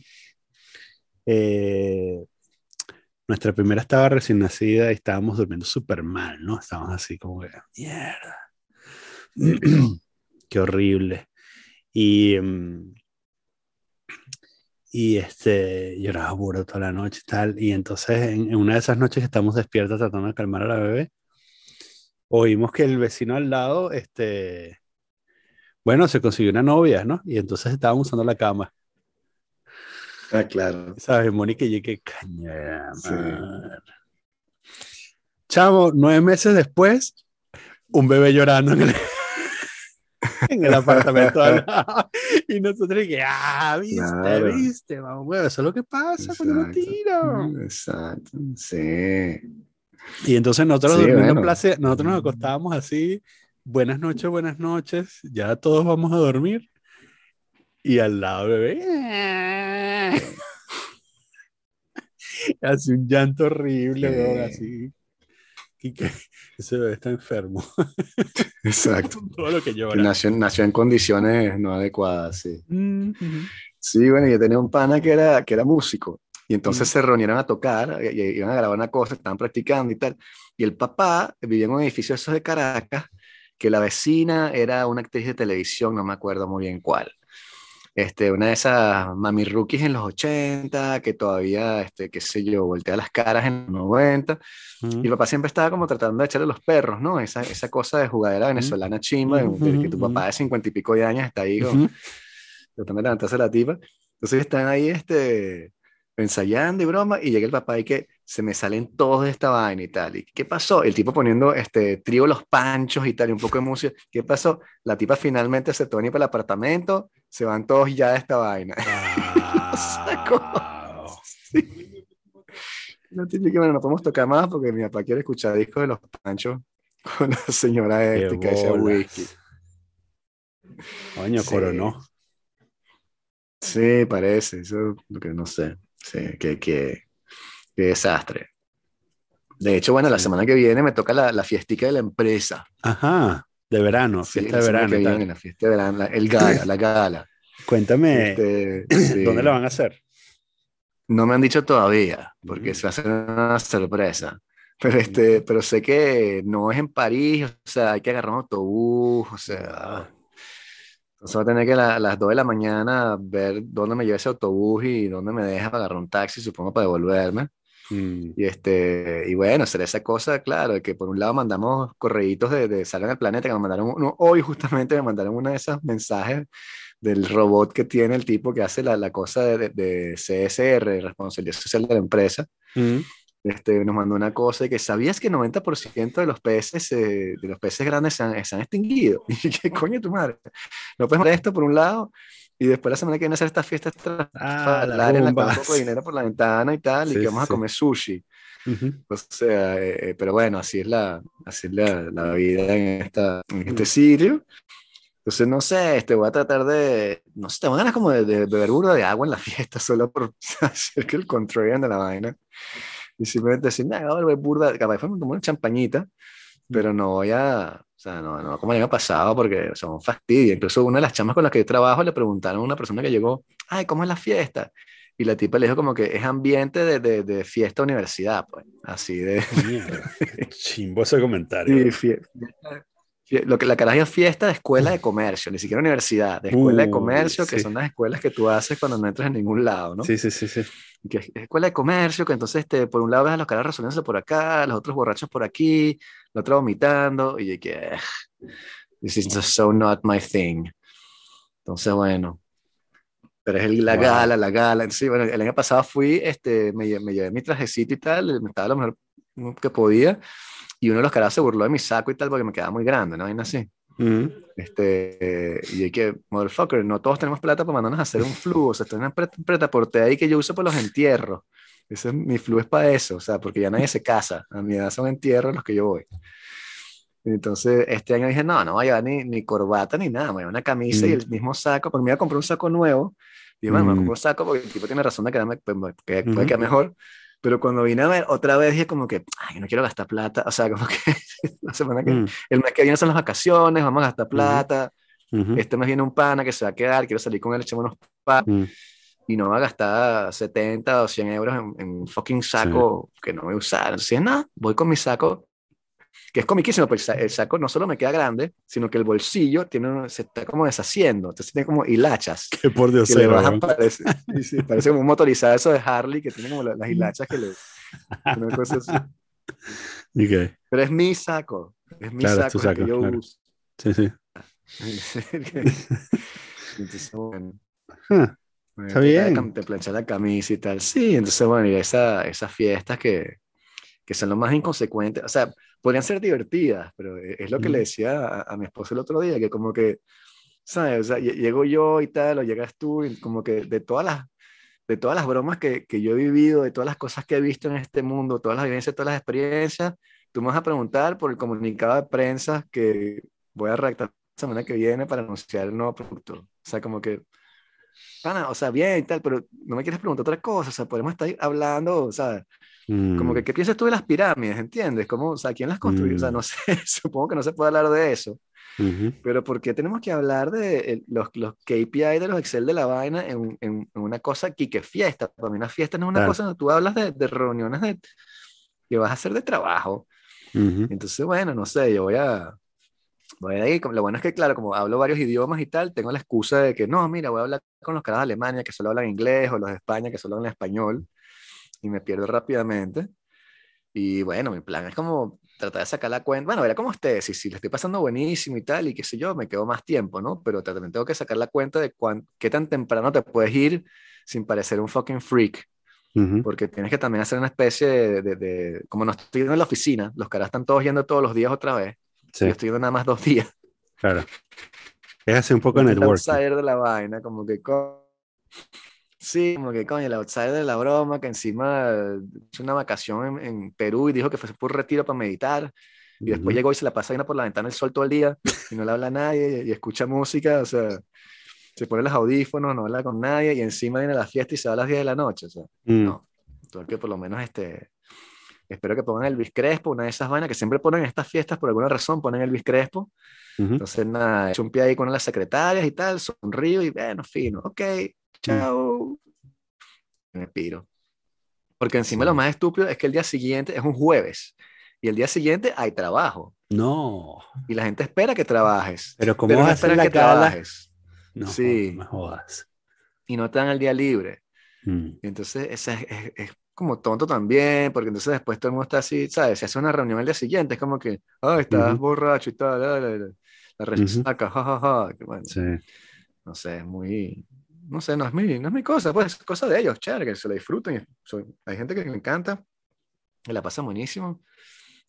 [SPEAKER 1] eh, nuestra primera estaba recién nacida y estábamos durmiendo súper mal, ¿no? Estábamos así como que, mierda, qué horrible. Y, mm, y este, lloraba burro toda la noche y tal. Y entonces en, una de esas noches que estamos despiertos tratando de calmar a la bebé, oímos que el vecino al lado, este, bueno, se consiguió una novia, ¿no? Y entonces estábamos usando la cama.
[SPEAKER 2] Ah, claro.
[SPEAKER 1] ¿Sabes, Mónica? Y que caña. Chamo, nueve meses después, un bebé llorando en el, en el apartamento al lado. y nosotros que, ah, viste, viste, vamos, eso es lo que pasa cuando tiro.
[SPEAKER 2] Exacto, sí.
[SPEAKER 1] Y entonces nosotros durmiendo place, nosotros nos acostábamos así, buenas noches, buenas noches, ya todos vamos a dormir. Y al lado, bebé, hace un llanto horrible, así. Y que ese bebé está enfermo.
[SPEAKER 2] Exacto. Todo lo que llora. Nació, nació, en condiciones no adecuadas, sí. Sí, bueno, yo tenía un pana que era, que era músico. Y entonces se reunieron a tocar, y, iban a grabar una cosa, estaban practicando y tal. Y el papá vivía en un edificio esos de Caracas, que la vecina era una actriz de televisión, no me acuerdo muy bien cuál. Este, una de esas mami rookies en los 80, que todavía, este, qué sé yo, voltea las caras en los 90. Y papá siempre estaba como tratando de echarle los perros, ¿no? Esa, esa cosa de jugadera venezolana chimba, de, que tu papá de cincuenta y pico de años está ahí tratando de levantarse la tipa. Entonces están ahí, este, ensayando y broma, y llega el papá y que se me salen todos de esta vaina y tal. ¿Y qué pasó? El tipo poniendo este trío los panchos y tal, y un poco de música. ¿Qué pasó? La tipa finalmente se toma para el apartamento, se van todos ya de esta vaina. No tiene que, bueno, no podemos tocar más porque mi papá quiere escuchar discos de los panchos con la señora este que hace whisky.
[SPEAKER 1] Coño, coronó.
[SPEAKER 2] Sí, parece, eso lo que no sé. Sí, qué, qué, desastre. De hecho, bueno, la semana que viene me toca la, la fiestica de la empresa.
[SPEAKER 1] Ajá, de verano, fiesta de verano.
[SPEAKER 2] la fiesta de verano, el gala, la gala.
[SPEAKER 1] Cuéntame, este, ¿dónde la van a hacer?
[SPEAKER 2] No me han dicho todavía, porque mm. se va a hacer una sorpresa. Pero, este, pero sé que no es en París, o sea, hay que agarrar un autobús, o sea, ah. Entonces voy a tener que a las 2 de la mañana ver dónde me lleva ese autobús y dónde me deja para agarrar un taxi, supongo, para devolverme. Mm. Y, este, y bueno, será esa cosa, claro, de que por un lado mandamos correitos de, de Salgan al Planeta, que me mandaron, uno, hoy justamente me mandaron uno de esos mensajes del robot que tiene el tipo que hace la, la cosa de, de, CSR, responsabilidad social de la empresa. Mm este, nos mandó una cosa que sabías que 90% de los peces, eh, de los peces grandes se han, se han extinguido. Y qué coño tu madre. No puedes mandar esto por un lado y después la semana que viene hacer esta fiesta ah, la un poco de dinero por la ventana y tal, y que vamos a comer sushi. O sea, eh, eh, pero bueno, así es la, así es la, la vida en, esta, en este sitio. Entonces, no sé, este, voy a tratar de, no sé, tengo ganas como de, de beber burro de agua en la fiesta, solo por hacer que el control de la vaina y simplemente decir, nada, voy a burda, capaz fue como una champañita, pero no voy a, o sea, no, no como el año pasado, porque son un fastidio. Incluso una de las chamas con las que yo trabajo le preguntaron a una persona que llegó, ay, ¿cómo es la fiesta? Y la tipa le dijo como que es ambiente de, de, de fiesta universidad, pues, así de...
[SPEAKER 1] Chimbo ese comentario.
[SPEAKER 2] Sí, lo que la caraja fiesta de escuela de comercio, ni siquiera universidad, de escuela de comercio, que son las escuelas que tú haces cuando no entras en ningún lado, ¿no?
[SPEAKER 1] Sí, sí, sí, sí.
[SPEAKER 2] Que es escuela de comercio, que entonces este, por un lado ves a los caras resolviéndose por acá, los otros borrachos por aquí, el otro vomitando, y que, this is just so not my thing. Entonces, bueno, pero es la gala, la gala. Sí, bueno, el año pasado fui, este, me, me llevé mi trajecito y tal, me estaba lo mejor que podía, y uno de los caras se burló de mi saco y tal porque me quedaba muy grande, ¿no? Y así. Mm. Este, y hay que, motherfucker, no todos tenemos plata para mandarnos a hacer un flu, o sea, tengo una pretaporte ahí que yo uso para los entierros. Ese, mi flu es para eso, o sea, porque ya nadie se casa, a mi edad son entierros los que yo voy. Entonces, este año dije, no, no voy a llevar ni, ni corbata ni nada, me voy a una camisa y mm. el mismo saco, porque me iba a comprar un saco nuevo. Y bueno, me compro un saco porque el tipo tiene razón de quedarme, pues, que puede quedar mejor. Pero cuando vine a ver otra vez dije como que, ay, no quiero gastar plata. O sea, como que la semana que, mm. el mes que viene son las vacaciones, vamos a gastar plata. Este mes viene un pana que se va a quedar, quiero salir con él, echemos unos pa. Y no va a gastar 70 o 100 euros en, un fucking saco que no voy a usar. Entonces, nada, voy con mi saco que es comiquísimo, porque el saco no solo me queda grande, sino que el bolsillo tiene, se está como deshaciendo, entonces tiene como hilachas.
[SPEAKER 1] Que por Dios
[SPEAKER 2] que le bajan, parece, sí, parece como un motorizado eso de Harley, que tiene como las, hilachas que le... Una cosa así.
[SPEAKER 1] Okay.
[SPEAKER 2] Pero es mi saco, es mi saco, saco que yo uso.
[SPEAKER 1] Sí, sí.
[SPEAKER 2] entonces, bueno. Está bien. Te plancha la camisa y tal. Sí, entonces, bueno, y esa, esas fiestas que, que son lo más inconsecuentes. O sea, podrían ser divertidas, pero e, es lo que le decía a, mi esposo el otro día, que como que ¿sabes? O sea, llego yo y tal, o llegas tú, y como que de todas las, de todas las bromas que, que yo he vivido, de todas las cosas que he visto en este mundo, todas las vivencias, todas las experiencias, tú me vas a preguntar por el comunicado de prensa que voy a redactar la semana que viene para anunciar el nuevo producto. O sea, como que, pana, o sea, bien y tal, pero no me quieres preguntar otra cosa, o sea, podemos estar hablando, o sea, como que, mm. ¿qué piensas tú de las pirámides? ¿Entiendes? ¿Cómo, o sea, ¿quién las construyó? O sea, no mm. sé, supongo que no se puede hablar de eso. Pero ¿por qué tenemos que hablar de los, los KPI de los Excel de la vaina en, en, una cosa que, que fiesta? Para mí una fiesta no es una cosa donde tú hablas de, de, reuniones de, que vas a hacer de trabajo. Entonces, bueno, no sé, yo voy a, voy a ir. Lo bueno es que, claro, como hablo varios idiomas y tal, tengo la excusa de que no, mira, voy a hablar con los caras de Alemania que solo hablan inglés o los de España que solo hablan español y me pierdo rápidamente. Y bueno, mi plan es como tratar de sacar la cuenta. Bueno, verá cómo esté, si, si le estoy pasando buenísimo y tal, y qué sé yo, me quedo más tiempo, ¿no? Pero también tengo que sacar la cuenta de cuán, qué tan temprano te puedes ir sin parecer un fucking freak. Porque tienes que también hacer una especie de, de, Como no estoy en la oficina, los caras están todos yendo todos los días otra vez. Yo estoy nada más dos días.
[SPEAKER 1] Claro. Es hacer un poco de networking.
[SPEAKER 2] outsider de la vaina, como que. Sí, como que coño, el outsider de la broma, que encima hizo una vacación en, en, Perú y dijo que fue por retiro para meditar. Y después llegó y se la pasa por la ventana el sol todo el día y no le habla a nadie y, y escucha música. O sea, se pone los audífonos, no habla con nadie y encima viene a la fiesta y se va a las 10 de la noche. O sea, mm. no. Entonces, que por lo menos este, espero que pongan el Crespo, una de esas vainas que siempre ponen en estas fiestas, por alguna razón ponen el Crespo. Entonces, nada, echo un pie ahí con las secretarias y tal, sonrío y bueno, fino, ok, chao. Me piro. Porque encima lo más estúpido es que el día siguiente es un jueves y el día siguiente hay trabajo.
[SPEAKER 1] No.
[SPEAKER 2] Y la gente espera que trabajes.
[SPEAKER 1] Pero ¿cómo vas a hacer que trabajes?
[SPEAKER 2] No, sí. No jodas. Y no te dan el día libre. Mm. entonces ese es, es, como tonto también, porque entonces después todo el mundo está así, ¿sabes? Se hace una reunión el día siguiente, es como que, ah, estás borracho y tal, la, la, la, la resaca, jajaja. Bueno, sí. No sé, es muy, no sé, no es mi, no es mi cosa, pues es cosa de ellos, chévere, que se la disfruten. hay gente que me encanta, que la pasa buenísimo,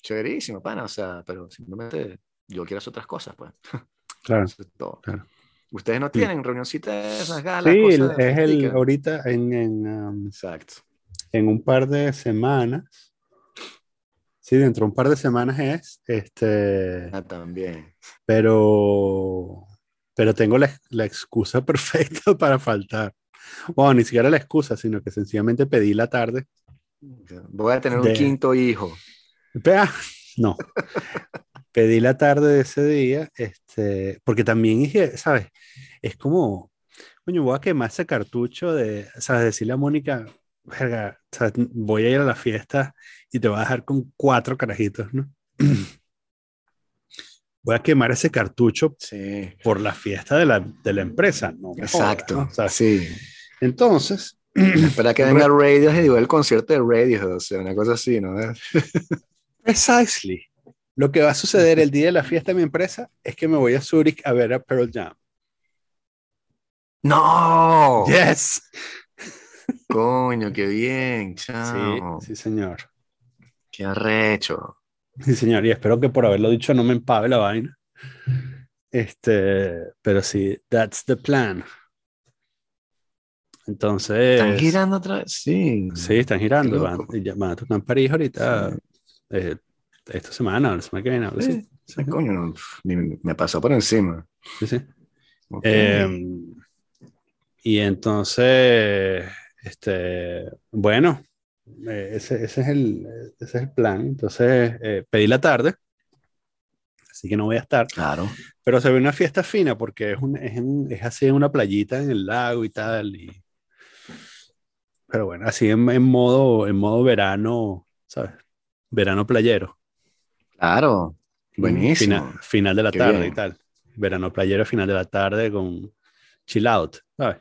[SPEAKER 2] chéverísimo, pana, o sea, pero simplemente yo quiero hacer otras cosas, pues.
[SPEAKER 1] Claro. claro.
[SPEAKER 2] Ustedes no tienen sí. esas galas.
[SPEAKER 1] Sí, es el ahorita en, en um,
[SPEAKER 2] Exacto.
[SPEAKER 1] En un par de semanas. Sí, dentro de un par de semanas es. Este,
[SPEAKER 2] ah, también.
[SPEAKER 1] Pero, pero tengo la, la excusa perfecta para faltar. Bueno, ni siquiera la excusa, sino que sencillamente pedí la tarde.
[SPEAKER 2] Voy a tener un quinto hijo.
[SPEAKER 1] No. pedí la tarde de ese día, este, porque también dije, ¿sabes? Es como, coño, voy a quemar ese cartucho de, ¿sabes? Decirle a Mónica, verga, voy a ir a la fiesta y te voy a dejar con cuatro carajitos, ¿no? voy a quemar ese cartucho por la fiesta de la, de la empresa, ¿no?
[SPEAKER 2] Exacto, sí.
[SPEAKER 1] Entonces...
[SPEAKER 2] Espera que venga Radio y digo el concierto de Radio, o sea, una cosa así, ¿no?
[SPEAKER 1] Precisely. Lo que va a suceder el día de la fiesta de mi empresa es que me voy a Zurich a ver a Pearl Jam.
[SPEAKER 2] ¡No!
[SPEAKER 1] ¡Yes!
[SPEAKER 2] Coño, qué bien, chao.
[SPEAKER 1] Sí, sí, señor.
[SPEAKER 2] Qué arrecho.
[SPEAKER 1] Sí, señor, y espero que por haberlo dicho no me empave la vaina. Este, pero sí, that's the plan. Entonces.
[SPEAKER 2] ¿Están girando otra vez? Sí.
[SPEAKER 1] Sí, están girando. Van, van, a tocar en París ahorita. Eh, esta semana, la semana que viene. Sí,
[SPEAKER 2] sí. Coño, no, me pasó por encima.
[SPEAKER 1] Sí, sí. Em, y entonces, este, bueno, eh, ese, ese, es el, ese, es el, plan. Entonces, eh, pedí la tarde, así que no voy a estar.
[SPEAKER 2] Claro.
[SPEAKER 1] Pero se ve una fiesta fina porque es, un, es, es así en una playita en el lago y tal. Y, pero bueno, así en, en, modo, en modo verano, ¿sabes? Verano playero.
[SPEAKER 2] Claro, buenísimo.
[SPEAKER 1] Final, de la tarde y tal. Verano playero, final de la tarde con chill out, ¿sabes?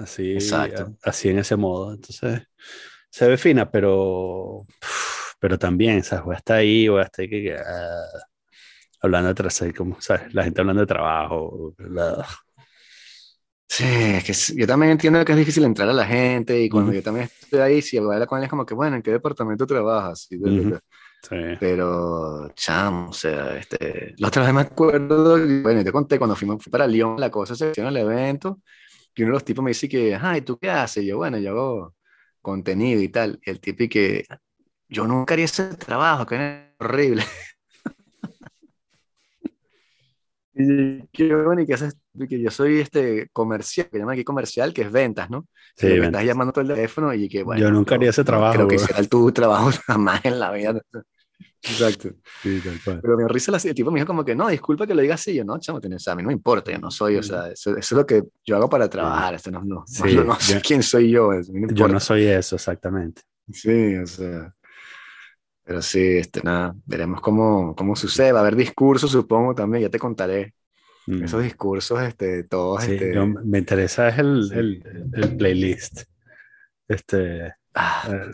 [SPEAKER 1] Así, así en ese modo. Entonces, se ve fina, pero, pero también, ¿sabes? Voy hasta ahí, voy hasta ahí que, ah, hablando de como, ¿sabes? La gente hablando de trabajo.
[SPEAKER 2] Sí, es que yo también entiendo que es difícil entrar a la gente y cuando yo también estoy ahí, si hablar con él es como que, bueno, ¿en qué departamento trabajas? Y Pero, chamo, o sea, este, la otra vez me acuerdo, bueno, te conté cuando fuimos para Lyon, la cosa se hicieron el evento, y uno de los tipos me dice que, ay, ¿tú qué haces? Y yo, bueno, yo hago contenido y tal. Y el tipo y que, yo nunca haría ese trabajo, que es horrible. y qué bueno, y que haces, que yo soy este comercial, que llaman aquí comercial, que es ventas, ¿no? Sí, me estás llamando todo el teléfono y que, bueno.
[SPEAKER 1] Yo nunca haría ese trabajo.
[SPEAKER 2] creo que hiciera tu trabajo jamás en la vida. Exacto. Pero me risa el tipo me dijo como que, no, disculpa que lo diga así. Yo, no, chamo, tienes, a mí no me importa, yo no soy, o sea, eso, es lo que yo hago para trabajar, esto no, no, no, sé quién soy yo.
[SPEAKER 1] yo no soy eso, exactamente.
[SPEAKER 2] Sí, o sea. Pero sí, este, nada, veremos cómo, cómo sucede. Va a haber discursos, supongo, también, ya te contaré. Mm. Esos discursos, este, todos.
[SPEAKER 1] Sí,
[SPEAKER 2] este...
[SPEAKER 1] me interesa es el, el, el playlist. Este, ah,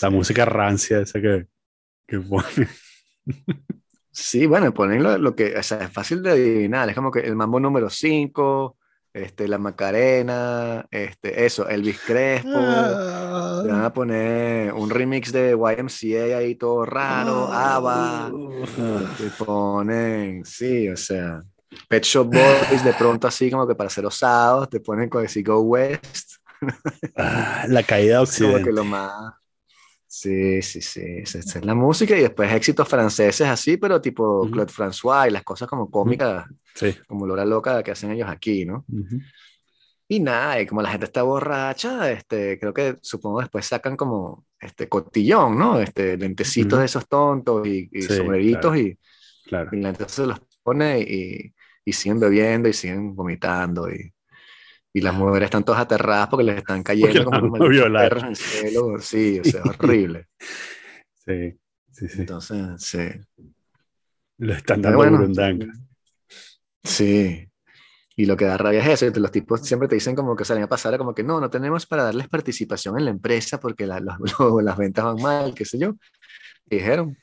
[SPEAKER 1] la música rancia, esa que, que pone.
[SPEAKER 2] Sí, bueno, ponen lo, lo, que, o sea, es fácil de adivinar, es como que el mambo número 5, este, la Macarena, este, eso, Elvis Crespo, ah. van a poner un remix de YMCA ahí todo raro, ah. ABBA, te ponen, sí, o sea, Pet Shop Boys de pronto así como que para ser osados, te ponen con decir Go West.
[SPEAKER 1] Ah, la caída occidental.
[SPEAKER 2] Como que lo más... Sí, sí, sí, esa es la música y después éxitos franceses así, pero tipo Claude François y las cosas como cómicas, sí. como Lora Loca que hacen ellos aquí, ¿no? Y nada, y como la gente está borracha, este, creo que supongo después sacan como este cotillón, ¿no? Este, lentecitos de esos tontos y, y sombreritos y,
[SPEAKER 1] claro.
[SPEAKER 2] y la gente se los pone y, y siguen bebiendo y siguen vomitando y, y las mujeres están todas aterradas porque les están cayendo como perros en el cielo. Sí, o sea, horrible.
[SPEAKER 1] Sí, sí, sí.
[SPEAKER 2] Entonces, sí.
[SPEAKER 1] Lo están dando bueno, burundanga.
[SPEAKER 2] Sí. Y lo que da rabia es eso, los tipos siempre te dicen como que salen a pasar, como que no, no tenemos para darles participación en la empresa porque la, los, las ventas van mal, qué sé yo. dijeron,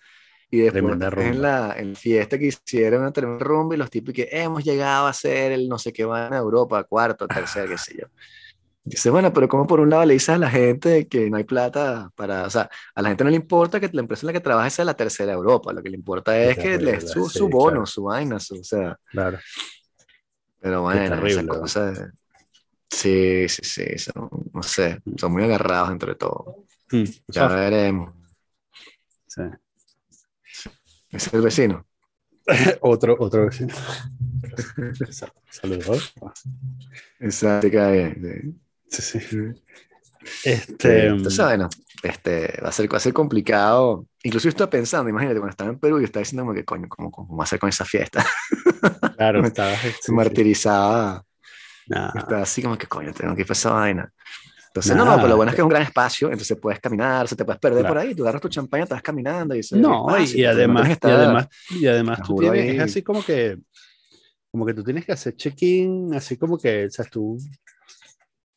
[SPEAKER 2] y después en la en fiesta que hicieron una tremenda rumba y los tipos que hemos llegado a ser el no sé qué va en Europa, cuarto, tercer, qué sé yo. Dice, bueno, pero como por un lado le dices a la gente que no hay plata para, o sea, a la gente no le importa que la empresa en la que trabaja sea la tercera Europa, lo que le importa es que le su, su bono, su vaina, su, o sea.
[SPEAKER 1] Claro.
[SPEAKER 2] Pero bueno, esa cosa, sí, sí, sí, son, no sé, mm. son muy agarrados entre todos. Mm, ya veremos.
[SPEAKER 1] Sí.
[SPEAKER 2] Es el vecino.
[SPEAKER 1] otro, otro vecino. Saludos.
[SPEAKER 2] Exacto,
[SPEAKER 1] Sí, sí. Este,
[SPEAKER 2] Entonces, bueno, este, va, a ser, va a ser complicado. Incluso estoy pensando, imagínate, cuando estaba en Perú, yo estaba diciendo como que, coño, ¿cómo, cómo hacer con esa fiesta?
[SPEAKER 1] Claro, estaba...
[SPEAKER 2] Se martirizaba. Estaba así como que, coño, tengo que ir para esa vaina. Entonces, no, no, pero lo bueno es que es un gran espacio, entonces puedes caminar, se te puedes perder por ahí, tú agarras tu champaña, te vas caminando y
[SPEAKER 1] No, y, además, y, además, y además tú tienes, es así como que, como que tú tienes que hacer check-in, así como que, o sea, tú,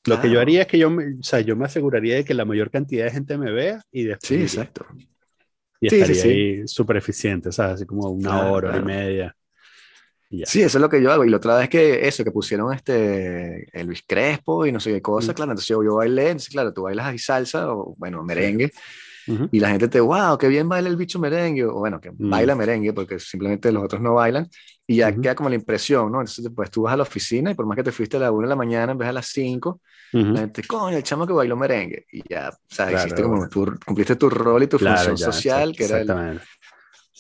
[SPEAKER 1] lo que yo haría es que yo, me, o sea, yo me aseguraría de que la mayor cantidad de gente me vea y después...
[SPEAKER 2] Sí, exacto.
[SPEAKER 1] Y estaría ahí súper eficiente, o sea, así como una hora, hora y media.
[SPEAKER 2] Sí, eso es lo que yo hago. Y la otra vez que eso, que pusieron este Elvis Crespo y no sé qué cosa, claro, entonces yo, yo bailé, entonces claro, tú bailas ahí salsa o bueno, merengue. Y la gente te, wow, qué bien baila el bicho merengue, o bueno, que mm. baila merengue, porque simplemente los otros no bailan, y ya queda como la impresión, ¿no? Entonces, pues tú vas a la oficina y por más que te fuiste a la 1 de la mañana en vez de a las 5, la gente, coño, el chamo que bailó merengue, y ya, o sea, hiciste como, tú cumpliste tu rol y tu función social, que era el,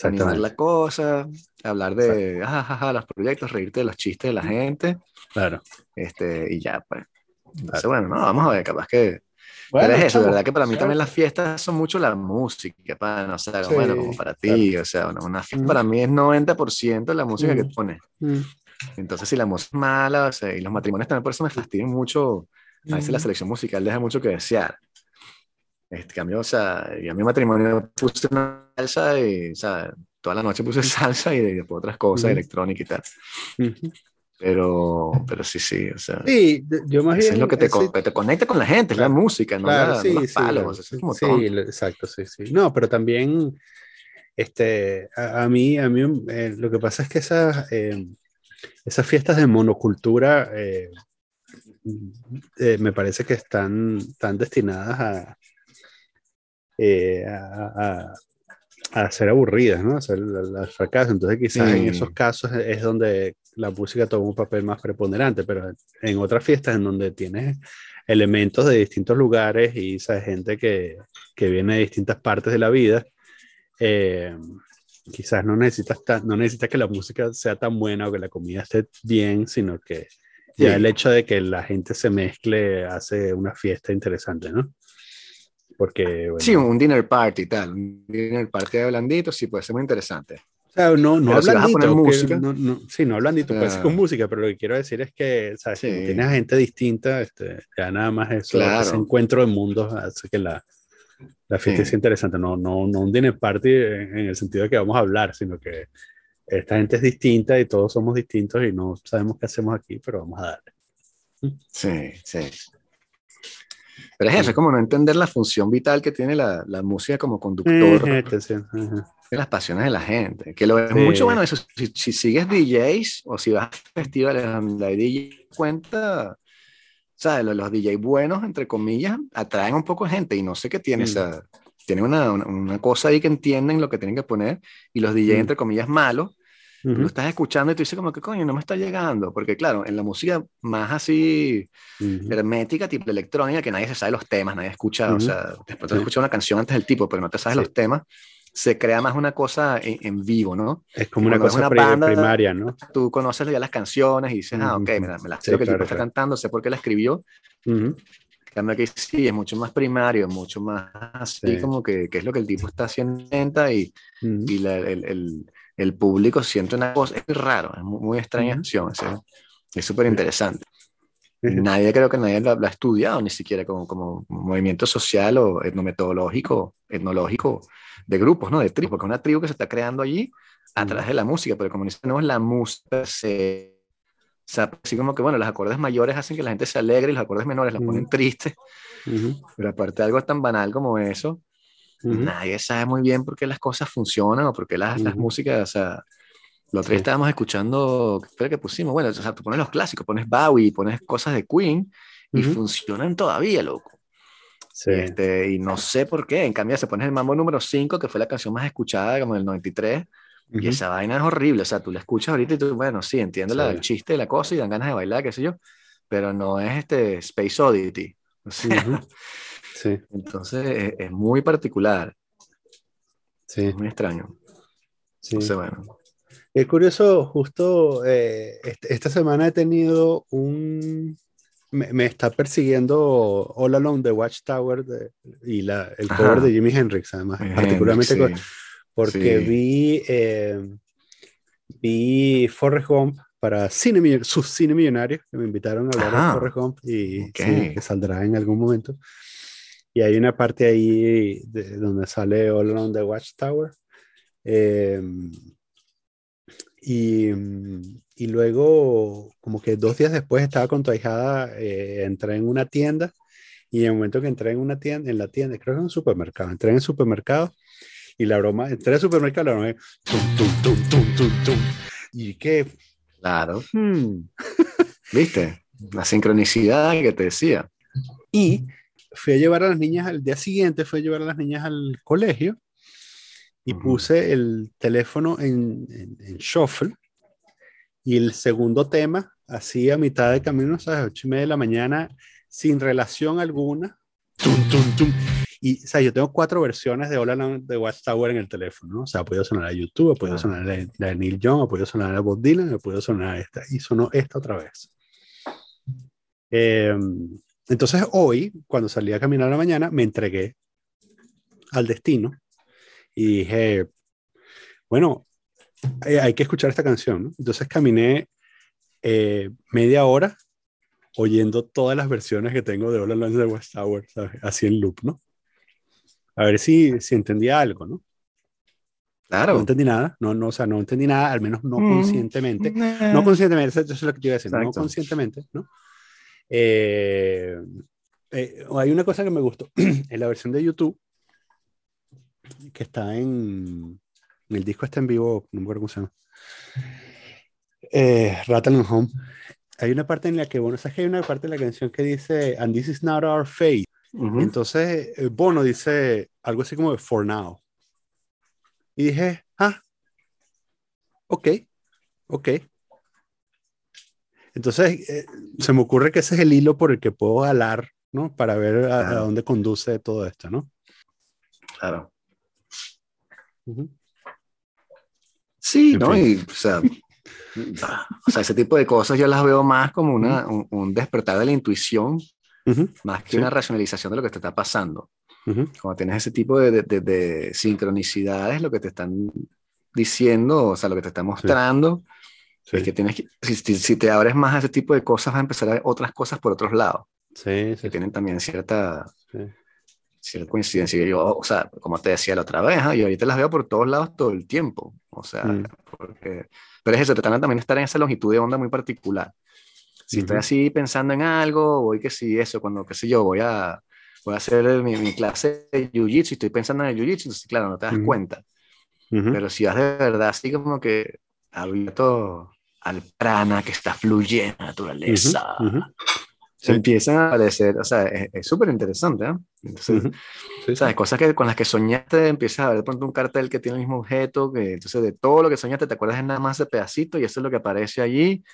[SPEAKER 2] animar la cosa, hablar de ah, los proyectos, reírte de los chistes de la gente.
[SPEAKER 1] Claro.
[SPEAKER 2] Este, y ya, pues. Entonces, bueno, no, vamos a ver, capaz que. Bueno, es eso, de verdad que para mí también las fiestas son mucho la música, para, no, o sea, bueno, como para ti, o sea, una, fiesta para mí es 90% la música que pones. Entonces, si la música es mala, o sea, y los matrimonios también por eso me fastidian mucho, a veces la selección musical deja mucho que desear. Este cambio, o sea, yo a mi matrimonio puse una salsa y, o sea, toda la noche puse salsa y después otras cosas, electrónica y tal. Pero, pero sí, sí, o sea.
[SPEAKER 1] Sí, yo más bien.
[SPEAKER 2] Es lo que te, te conecta con la gente, es la música, no, la, sí, los palos. Sí, es como
[SPEAKER 1] sí exacto, sí, sí. No, pero también, este, a, mí, a mí eh, lo que pasa es que esas, eh, esas fiestas de monocultura eh, me parece que están, están destinadas a, eh, a, a ser aburridas, ¿no? A el fracaso. Entonces quizás en esos casos es donde la música toma un papel más preponderante, pero en otras fiestas en donde tienes elementos de distintos lugares y esa gente que, que viene de distintas partes de la vida, eh, quizás no necesitas, no necesitas que la música sea tan buena o que la comida esté bien, sino que ya el hecho de que la gente se mezcle hace una fiesta interesante, ¿no? Porque,
[SPEAKER 2] sí, un dinner party tal, un dinner party de blandito, sí puede ser muy interesante.
[SPEAKER 1] O sea, no, no hablandito, música, no, no, sí, no puede ser con música, pero lo que quiero decir es que, ¿sabes? tienes gente distinta, este, ya nada más eso, ese encuentro de mundos hace que la, la fiesta es interesante, no, no, no un dinner party en, el sentido de que vamos a hablar, sino que esta gente es distinta y todos somos distintos y no sabemos qué hacemos aquí, pero vamos a darle.
[SPEAKER 2] Sí, sí. Pero es eso, es como no entender la función vital que tiene la, la música como conductor de las pasiones de la gente. Que lo es mucho bueno eso. Si, sigues DJs o si vas a festivales donde hay DJ cuenta, ¿sabes? Los, los DJ buenos, entre comillas, atraen un poco de gente y no sé qué tiene. esa tienen una, una, cosa ahí que entienden lo que tienen que poner y los DJ, entre comillas, malos, lo estás escuchando y tú dices como que coño, no me está llegando, porque claro, en la música más así hermética, tipo electrónica, que nadie se sabe los temas, nadie escucha, o sea, después te escuchas una canción antes del tipo, pero no te sabes los temas, se crea más una cosa en, vivo, ¿no?
[SPEAKER 1] Es como una cosa primaria, ¿no?
[SPEAKER 2] Tú conoces ya las canciones y dices, ah, ok, me, me la sé que el tipo está cantando, sé por qué la escribió. Cambio que sí, es mucho más primario, mucho más así como que, que, es lo que el tipo está haciendo y, y la, el, el, el, público siente una cosa, es raro, es muy, extraña acción, es súper interesante. Nadie creo que nadie lo, ha estudiado, ni siquiera como, como movimiento social o etnometodológico, etnológico de grupos, ¿no? De tribus, porque es una tribu que se está creando allí a través de la música, pero como no es la música se... O sea, así como que, bueno, los acordes mayores hacen que la gente se alegre y los acordes menores la ponen triste. Pero aparte de algo tan banal como eso, nadie sabe muy bien por qué las cosas funcionan o por qué las, las músicas, o sea, lo otro día estábamos escuchando, creo que pusimos, bueno, o sea, tú pones los clásicos, pones Bowie, pones cosas de Queen y funcionan todavía, loco. Sí. Este, y no sé por qué. En cambio, se pone el mambo número 5, que fue la canción más escuchada, como el 93. Y esa vaina es horrible. O sea, tú la escuchas ahorita y tú, bueno, sí, entiendo el chiste de la cosa y dan ganas de bailar, qué sé yo. Pero no es este Space Oddity. sí. Entonces, es, muy particular. Sí. Es muy extraño. Sí. Entonces, bueno.
[SPEAKER 1] Es curioso, justo eh, este, esta semana he tenido un, me, está persiguiendo All Alone the Watchtower y la, el cover de Jimi Hendrix, además, particularmente porque vi, eh, vi Forrest Gump para cine, su cine millonario, que me invitaron a hablar de Forrest Gump y que saldrá en algún momento. Y hay una parte ahí de, donde sale All Alone the Watchtower. Eh, y, y luego, como que dos días después estaba con tu ahijada, eh, entré en una tienda y en el momento que entré en una tienda, en la tienda, creo que en un supermercado, entré en el supermercado y la broma, entré al supermercado, la broma, tum, tum, tum, y qué.
[SPEAKER 2] Claro. Hmm. ¿Viste? La sincronicidad que te decía.
[SPEAKER 1] Y fui a llevar a las niñas al día siguiente, fui a llevar a las niñas al colegio y puse el teléfono en, en, en shuffle y el segundo tema, así a mitad de camino, a las ocho y media de la mañana, sin relación alguna. Tum, tum, tum. Y, o sea, yo tengo cuatro versiones de Hola de Watchtower en el teléfono, ¿no? O sea, podido sonar a YouTube, podido sonar la de Neil Young, podido sonar a Bob Dylan, podido sonar esta. Y sonó esta otra vez. Em, entonces, hoy, cuando salí a caminar a la mañana, me entregué al destino y dije, bueno, eh, hay que escuchar esta canción. Entonces caminé eh, media hora oyendo todas las versiones que tengo de All Alone de West Tower, así en loop, ¿no? A ver si, si entendía algo, ¿no?
[SPEAKER 2] Claro.
[SPEAKER 1] No entendí nada, no, no, o sea, no entendí nada, al menos no mm. conscientemente. No conscientemente, eso es lo que te iba a decir, no conscientemente, ¿no? Eh, hay una cosa que me gustó en la versión de YouTube, que está en, el disco está en vivo, no me acuerdo cómo se llama. Eh, Rattle Home. Hay una parte en la que, bueno, sabes que hay una parte de la canción que dice, and this is not our fate. Entonces, eh, Bono dice algo así como for now. Y dije, ah, ok, ok. Entonces, eh, se me ocurre que ese es el hilo por el que puedo jalar, ¿no? Para ver a, dónde conduce todo esto, ¿no?
[SPEAKER 2] Claro. Sí, ¿no? Y, o sea, o sea, ese tipo de cosas yo las veo más como una, un, despertar de la intuición, más que una racionalización de lo que te está pasando. Cuando tienes ese tipo de, de, de, sincronicidades, lo que te están diciendo, o sea, lo que te está mostrando, es que tienes que, si, si, te abres más a ese tipo de cosas, vas a empezar a ver otras cosas por otros lados.
[SPEAKER 1] Sí,
[SPEAKER 2] que tienen también cierta, cierta coincidencia. Yo, o sea, como te decía la otra vez, ¿eh? yo ahorita las veo por todos lados todo el tiempo. O sea, mm. porque, pero es eso, te también estar en esa longitud de onda muy particular. Si estoy así pensando en algo, voy que sí, eso, cuando, qué sé yo, voy a, voy a hacer mi, mi clase de jiu-jitsu y estoy pensando en el jiu-jitsu, entonces, claro, no te das cuenta. Pero si vas de verdad así como que abierto al prana que está fluyendo en la naturaleza, se empiezan a aparecer, o sea, es súper interesante, ¿eh? Entonces, ¿sabes? Cosas que, con las que soñaste, empiezas a ver de pronto un cartel que tiene el mismo objeto, que entonces de todo lo que soñaste te acuerdas de nada más de pedacito y eso es lo que aparece allí.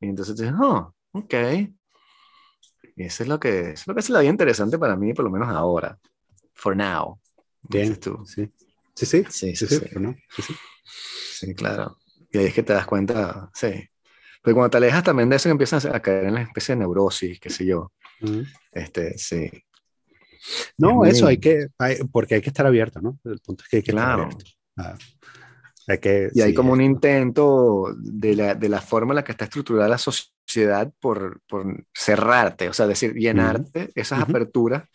[SPEAKER 2] Y entonces dices, oh, ok. Y eso es lo que, es lo que es la vida interesante para mí, por lo menos ahora. For now.
[SPEAKER 1] Bien, tú. Sí. Sí, sí, sí, sí, sí, sí.
[SPEAKER 2] sí, claro. Y ahí es que te das cuenta, sí. Pero cuando te alejas también de eso, empiezas a caer en la especie de neurosis, qué sé yo. Este, sí.
[SPEAKER 1] No, eso hay que, porque hay que estar abierto, ¿no? El punto es que hay que claro. estar abierto. Ah,
[SPEAKER 2] hay que, y hay como un intento de la, de la, forma en la que está estructurada la sociedad por, por cerrarte, o sea, decir, llenarte esas aperturas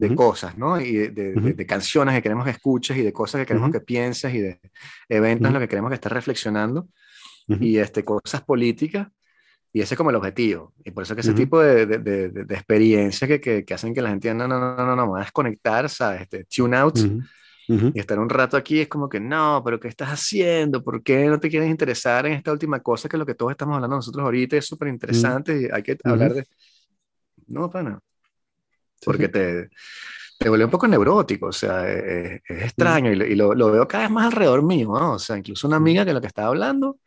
[SPEAKER 2] de cosas, ¿no? Y de, de, canciones que queremos que escuches y de cosas que queremos que pienses y de eventos en los que queremos que estés reflexionando y este, cosas políticas. Y ese es como el objetivo. Y por eso que ese tipo de, de, experiencias que, que, que, hacen que la gente diga, no, no, no, no, no, me voy a desconectar, ¿sabes? Este, tune out. Y estar un rato aquí es como que, no, pero ¿qué estás haciendo? ¿Por qué no te quieres interesar en esta última cosa que es lo que todos estamos hablando nosotros ahorita? Es súper interesante y hay que hablar de... No, pana porque te, te vuelve un poco neurótico, o sea, es, extraño y, lo, lo, veo cada vez más alrededor mío, ¿no? O sea, incluso una amiga que lo que estaba hablando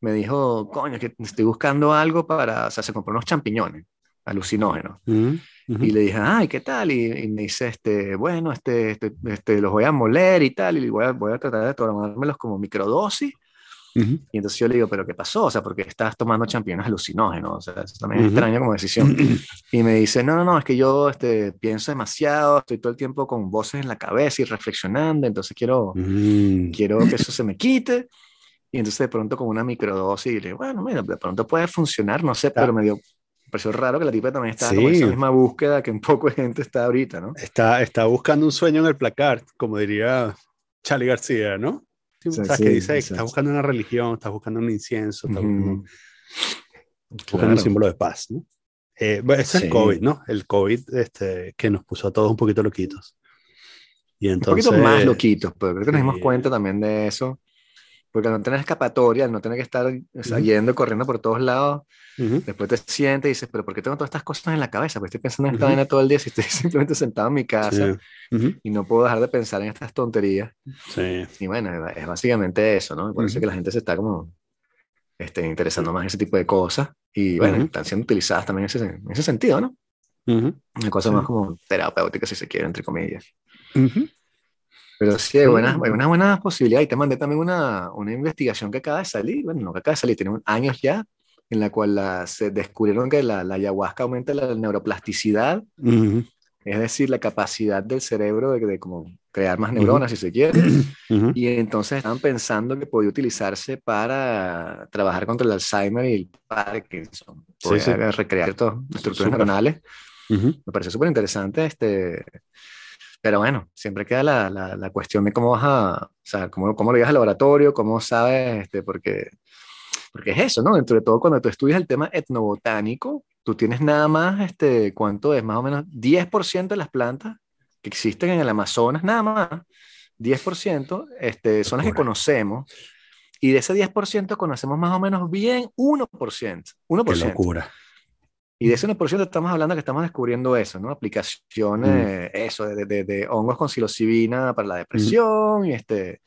[SPEAKER 2] me dijo, coño, que estoy buscando algo para, o sea, se compró unos champiñones alucinógenos. Y le dije, ay, ¿qué tal? Y, me dice, este, bueno, este, este, este, los voy a moler y tal, y voy a, voy a tratar de tomármelos como microdosis y entonces yo le digo, ¿pero qué pasó? O sea, porque estás tomando champiñones alucinógenos? O sea, eso también es extraño como decisión. y me dice, no, no, no, es que yo este, pienso demasiado, estoy todo el tiempo con voces en la cabeza y reflexionando, entonces quiero, mm. quiero que eso se me quite. Y entonces de pronto con una microdosis, y le digo, bueno, mira, de pronto puede funcionar, no sé, pero me dio, pareció raro que la tipa también estaba en esa misma búsqueda que un poco de gente está ahorita, ¿no?
[SPEAKER 1] Está, está buscando un sueño en el placar, como diría Charlie García, ¿no? Que dice, estás buscando una religión, estás buscando un incienso, estás buscando, un símbolo de paz, ¿no? Eh, es el COVID, ¿no? El COVID este, que nos puso a todos un poquito loquitos.
[SPEAKER 2] Y entonces, un poquito más loquitos, pero creo que nos dimos cuenta también de eso porque al no tener escapatoria, al no tener que estar yendo, corriendo por todos lados, después te sientes y dices, pero ¿por qué tengo todas estas cosas en la cabeza? Porque estoy pensando en esta vaina todo el día si estoy simplemente sentado en mi casa y no puedo dejar de pensar en estas tonterías.
[SPEAKER 1] Sí.
[SPEAKER 2] Y bueno, es básicamente eso, ¿no? Por eso que la gente se está como este, interesando más en ese tipo de cosas y bueno, están siendo utilizadas también en ese, en ese sentido, ¿no? Una cosa más como terapéutica, si se quiere, entre comillas. Pero sí, hay, buenas, hay una buena posibilidad. Y te mandé también una, una investigación que acaba de salir, bueno, no que acaba de salir, tiene años ya, en la cual la, se descubrieron que la, la, ayahuasca aumenta la neuroplasticidad, es decir, la capacidad del cerebro de, de como crear más neuronas, si se quiere. Y entonces estaban pensando que podía utilizarse para trabajar contra el Alzheimer y el Parkinson, poder recrear estructuras neuronales. Me parece súper interesante este, pero bueno, siempre queda la, la, la, cuestión de cómo vas a, o sea, cómo, cómo lo llevas al laboratorio, cómo sabes, este, porque, porque es eso, ¿no? Dentro de todo, cuando tú estudias el tema etnobotánico, tú tienes nada más, este, ¿cuánto es? Más o menos 10% de las plantas que existen en el Amazonas, nada más, 10% este, son las que conocemos. Y de ese 10% conocemos más o menos bien 1%. 1%.
[SPEAKER 1] Qué locura.
[SPEAKER 2] Y de ese 1% estamos hablando que estamos descubriendo eso, ¿no? Aplicaciones, eso, de, de, de, hongos con psilocibina para la depresión y, este,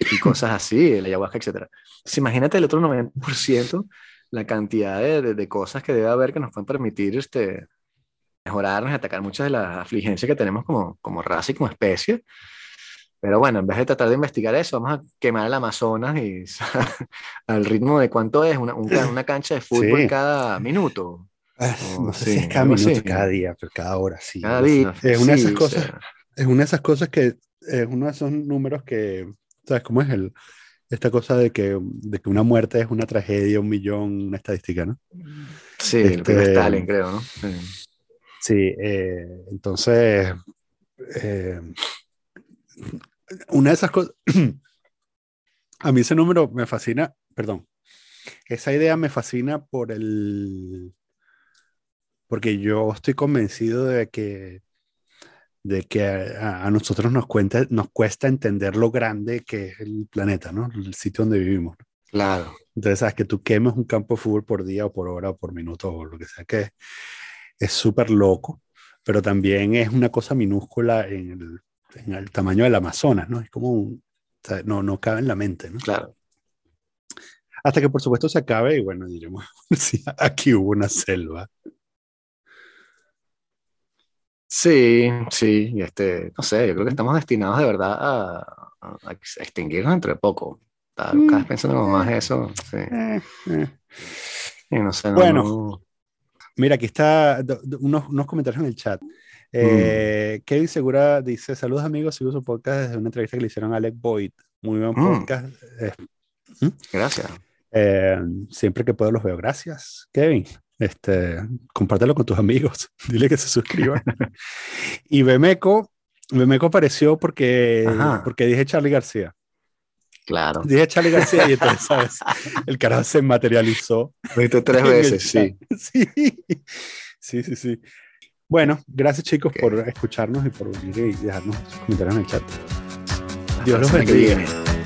[SPEAKER 2] y cosas así, el ayahuasca, etc. Entonces, imagínate el otro 90%, la cantidad de, de, cosas que debe haber que nos pueden permitir este, mejorarnos atacar muchas de las afligencias que tenemos como, como raza y como especie. Pero bueno, en vez de tratar de investigar eso, vamos a quemar el Amazonas y al ritmo de cuánto es una, una cancha de fútbol cada minuto.
[SPEAKER 1] Ah, no sé si es cada minuto, cada día, pero cada hora, sí. Cada día. Es una de esas cosas, es una de esas cosas que es uno de esos números que, ¿sabes cómo es el, esta cosa de que, de que una muerte es una tragedia, un millón, una estadística, ¿no?
[SPEAKER 2] Sí, este, Stalin, creo, ¿no?
[SPEAKER 1] Sí, eh, entonces, eh, una de esas cosas, a mí ese número me fascina, perdón, esa idea me fascina por el, porque yo estoy convencido de que, de que a, nosotros nos, cuenta, nos cuesta entender lo grande que es el planeta, ¿no? El sitio donde vivimos.
[SPEAKER 2] Claro.
[SPEAKER 1] Entonces, sabes que tú quemes un campo de fútbol por día o por hora o por minuto o lo que sea, que es súper loco, pero también es una cosa minúscula en el, en el tamaño del Amazonas, ¿no? Es como un, no, no cabe en la mente, ¿no?
[SPEAKER 2] Claro.
[SPEAKER 1] Hasta que por supuesto se acabe y bueno, diremos, sí, aquí hubo una selva.
[SPEAKER 2] Sí, sí, este, no sé, yo creo que estamos destinados de verdad a, a, extinguirnos entre poco. Cada vez mm. pensando más eso. Sí. Eh, eh. Y no sé,
[SPEAKER 1] bueno, mira, aquí está unos, unos comentarios en el chat. Eh, Kevin Segura dice: Saludos amigos, sigo su podcast desde una entrevista que le hicieron a Alec Boyd. Muy buen mm. podcast.
[SPEAKER 2] ¿Mm? Gracias.
[SPEAKER 1] Siempre que puedo los veo. Gracias, Kevin. Este, compártelo con tus amigos. Dile que se suscriban. y Bemeco, Bemeco apareció porque, porque dije Charlie García.
[SPEAKER 2] Claro.
[SPEAKER 1] Dije Charlie García y entonces, ¿sabes? El carajo se materializó.
[SPEAKER 2] Lo tres veces, sí.
[SPEAKER 1] Sí, sí, sí. sí. Bueno, gracias chicos por escucharnos y por venir y dejarnos sus comentarios en el chat.
[SPEAKER 2] Dios los bendiga.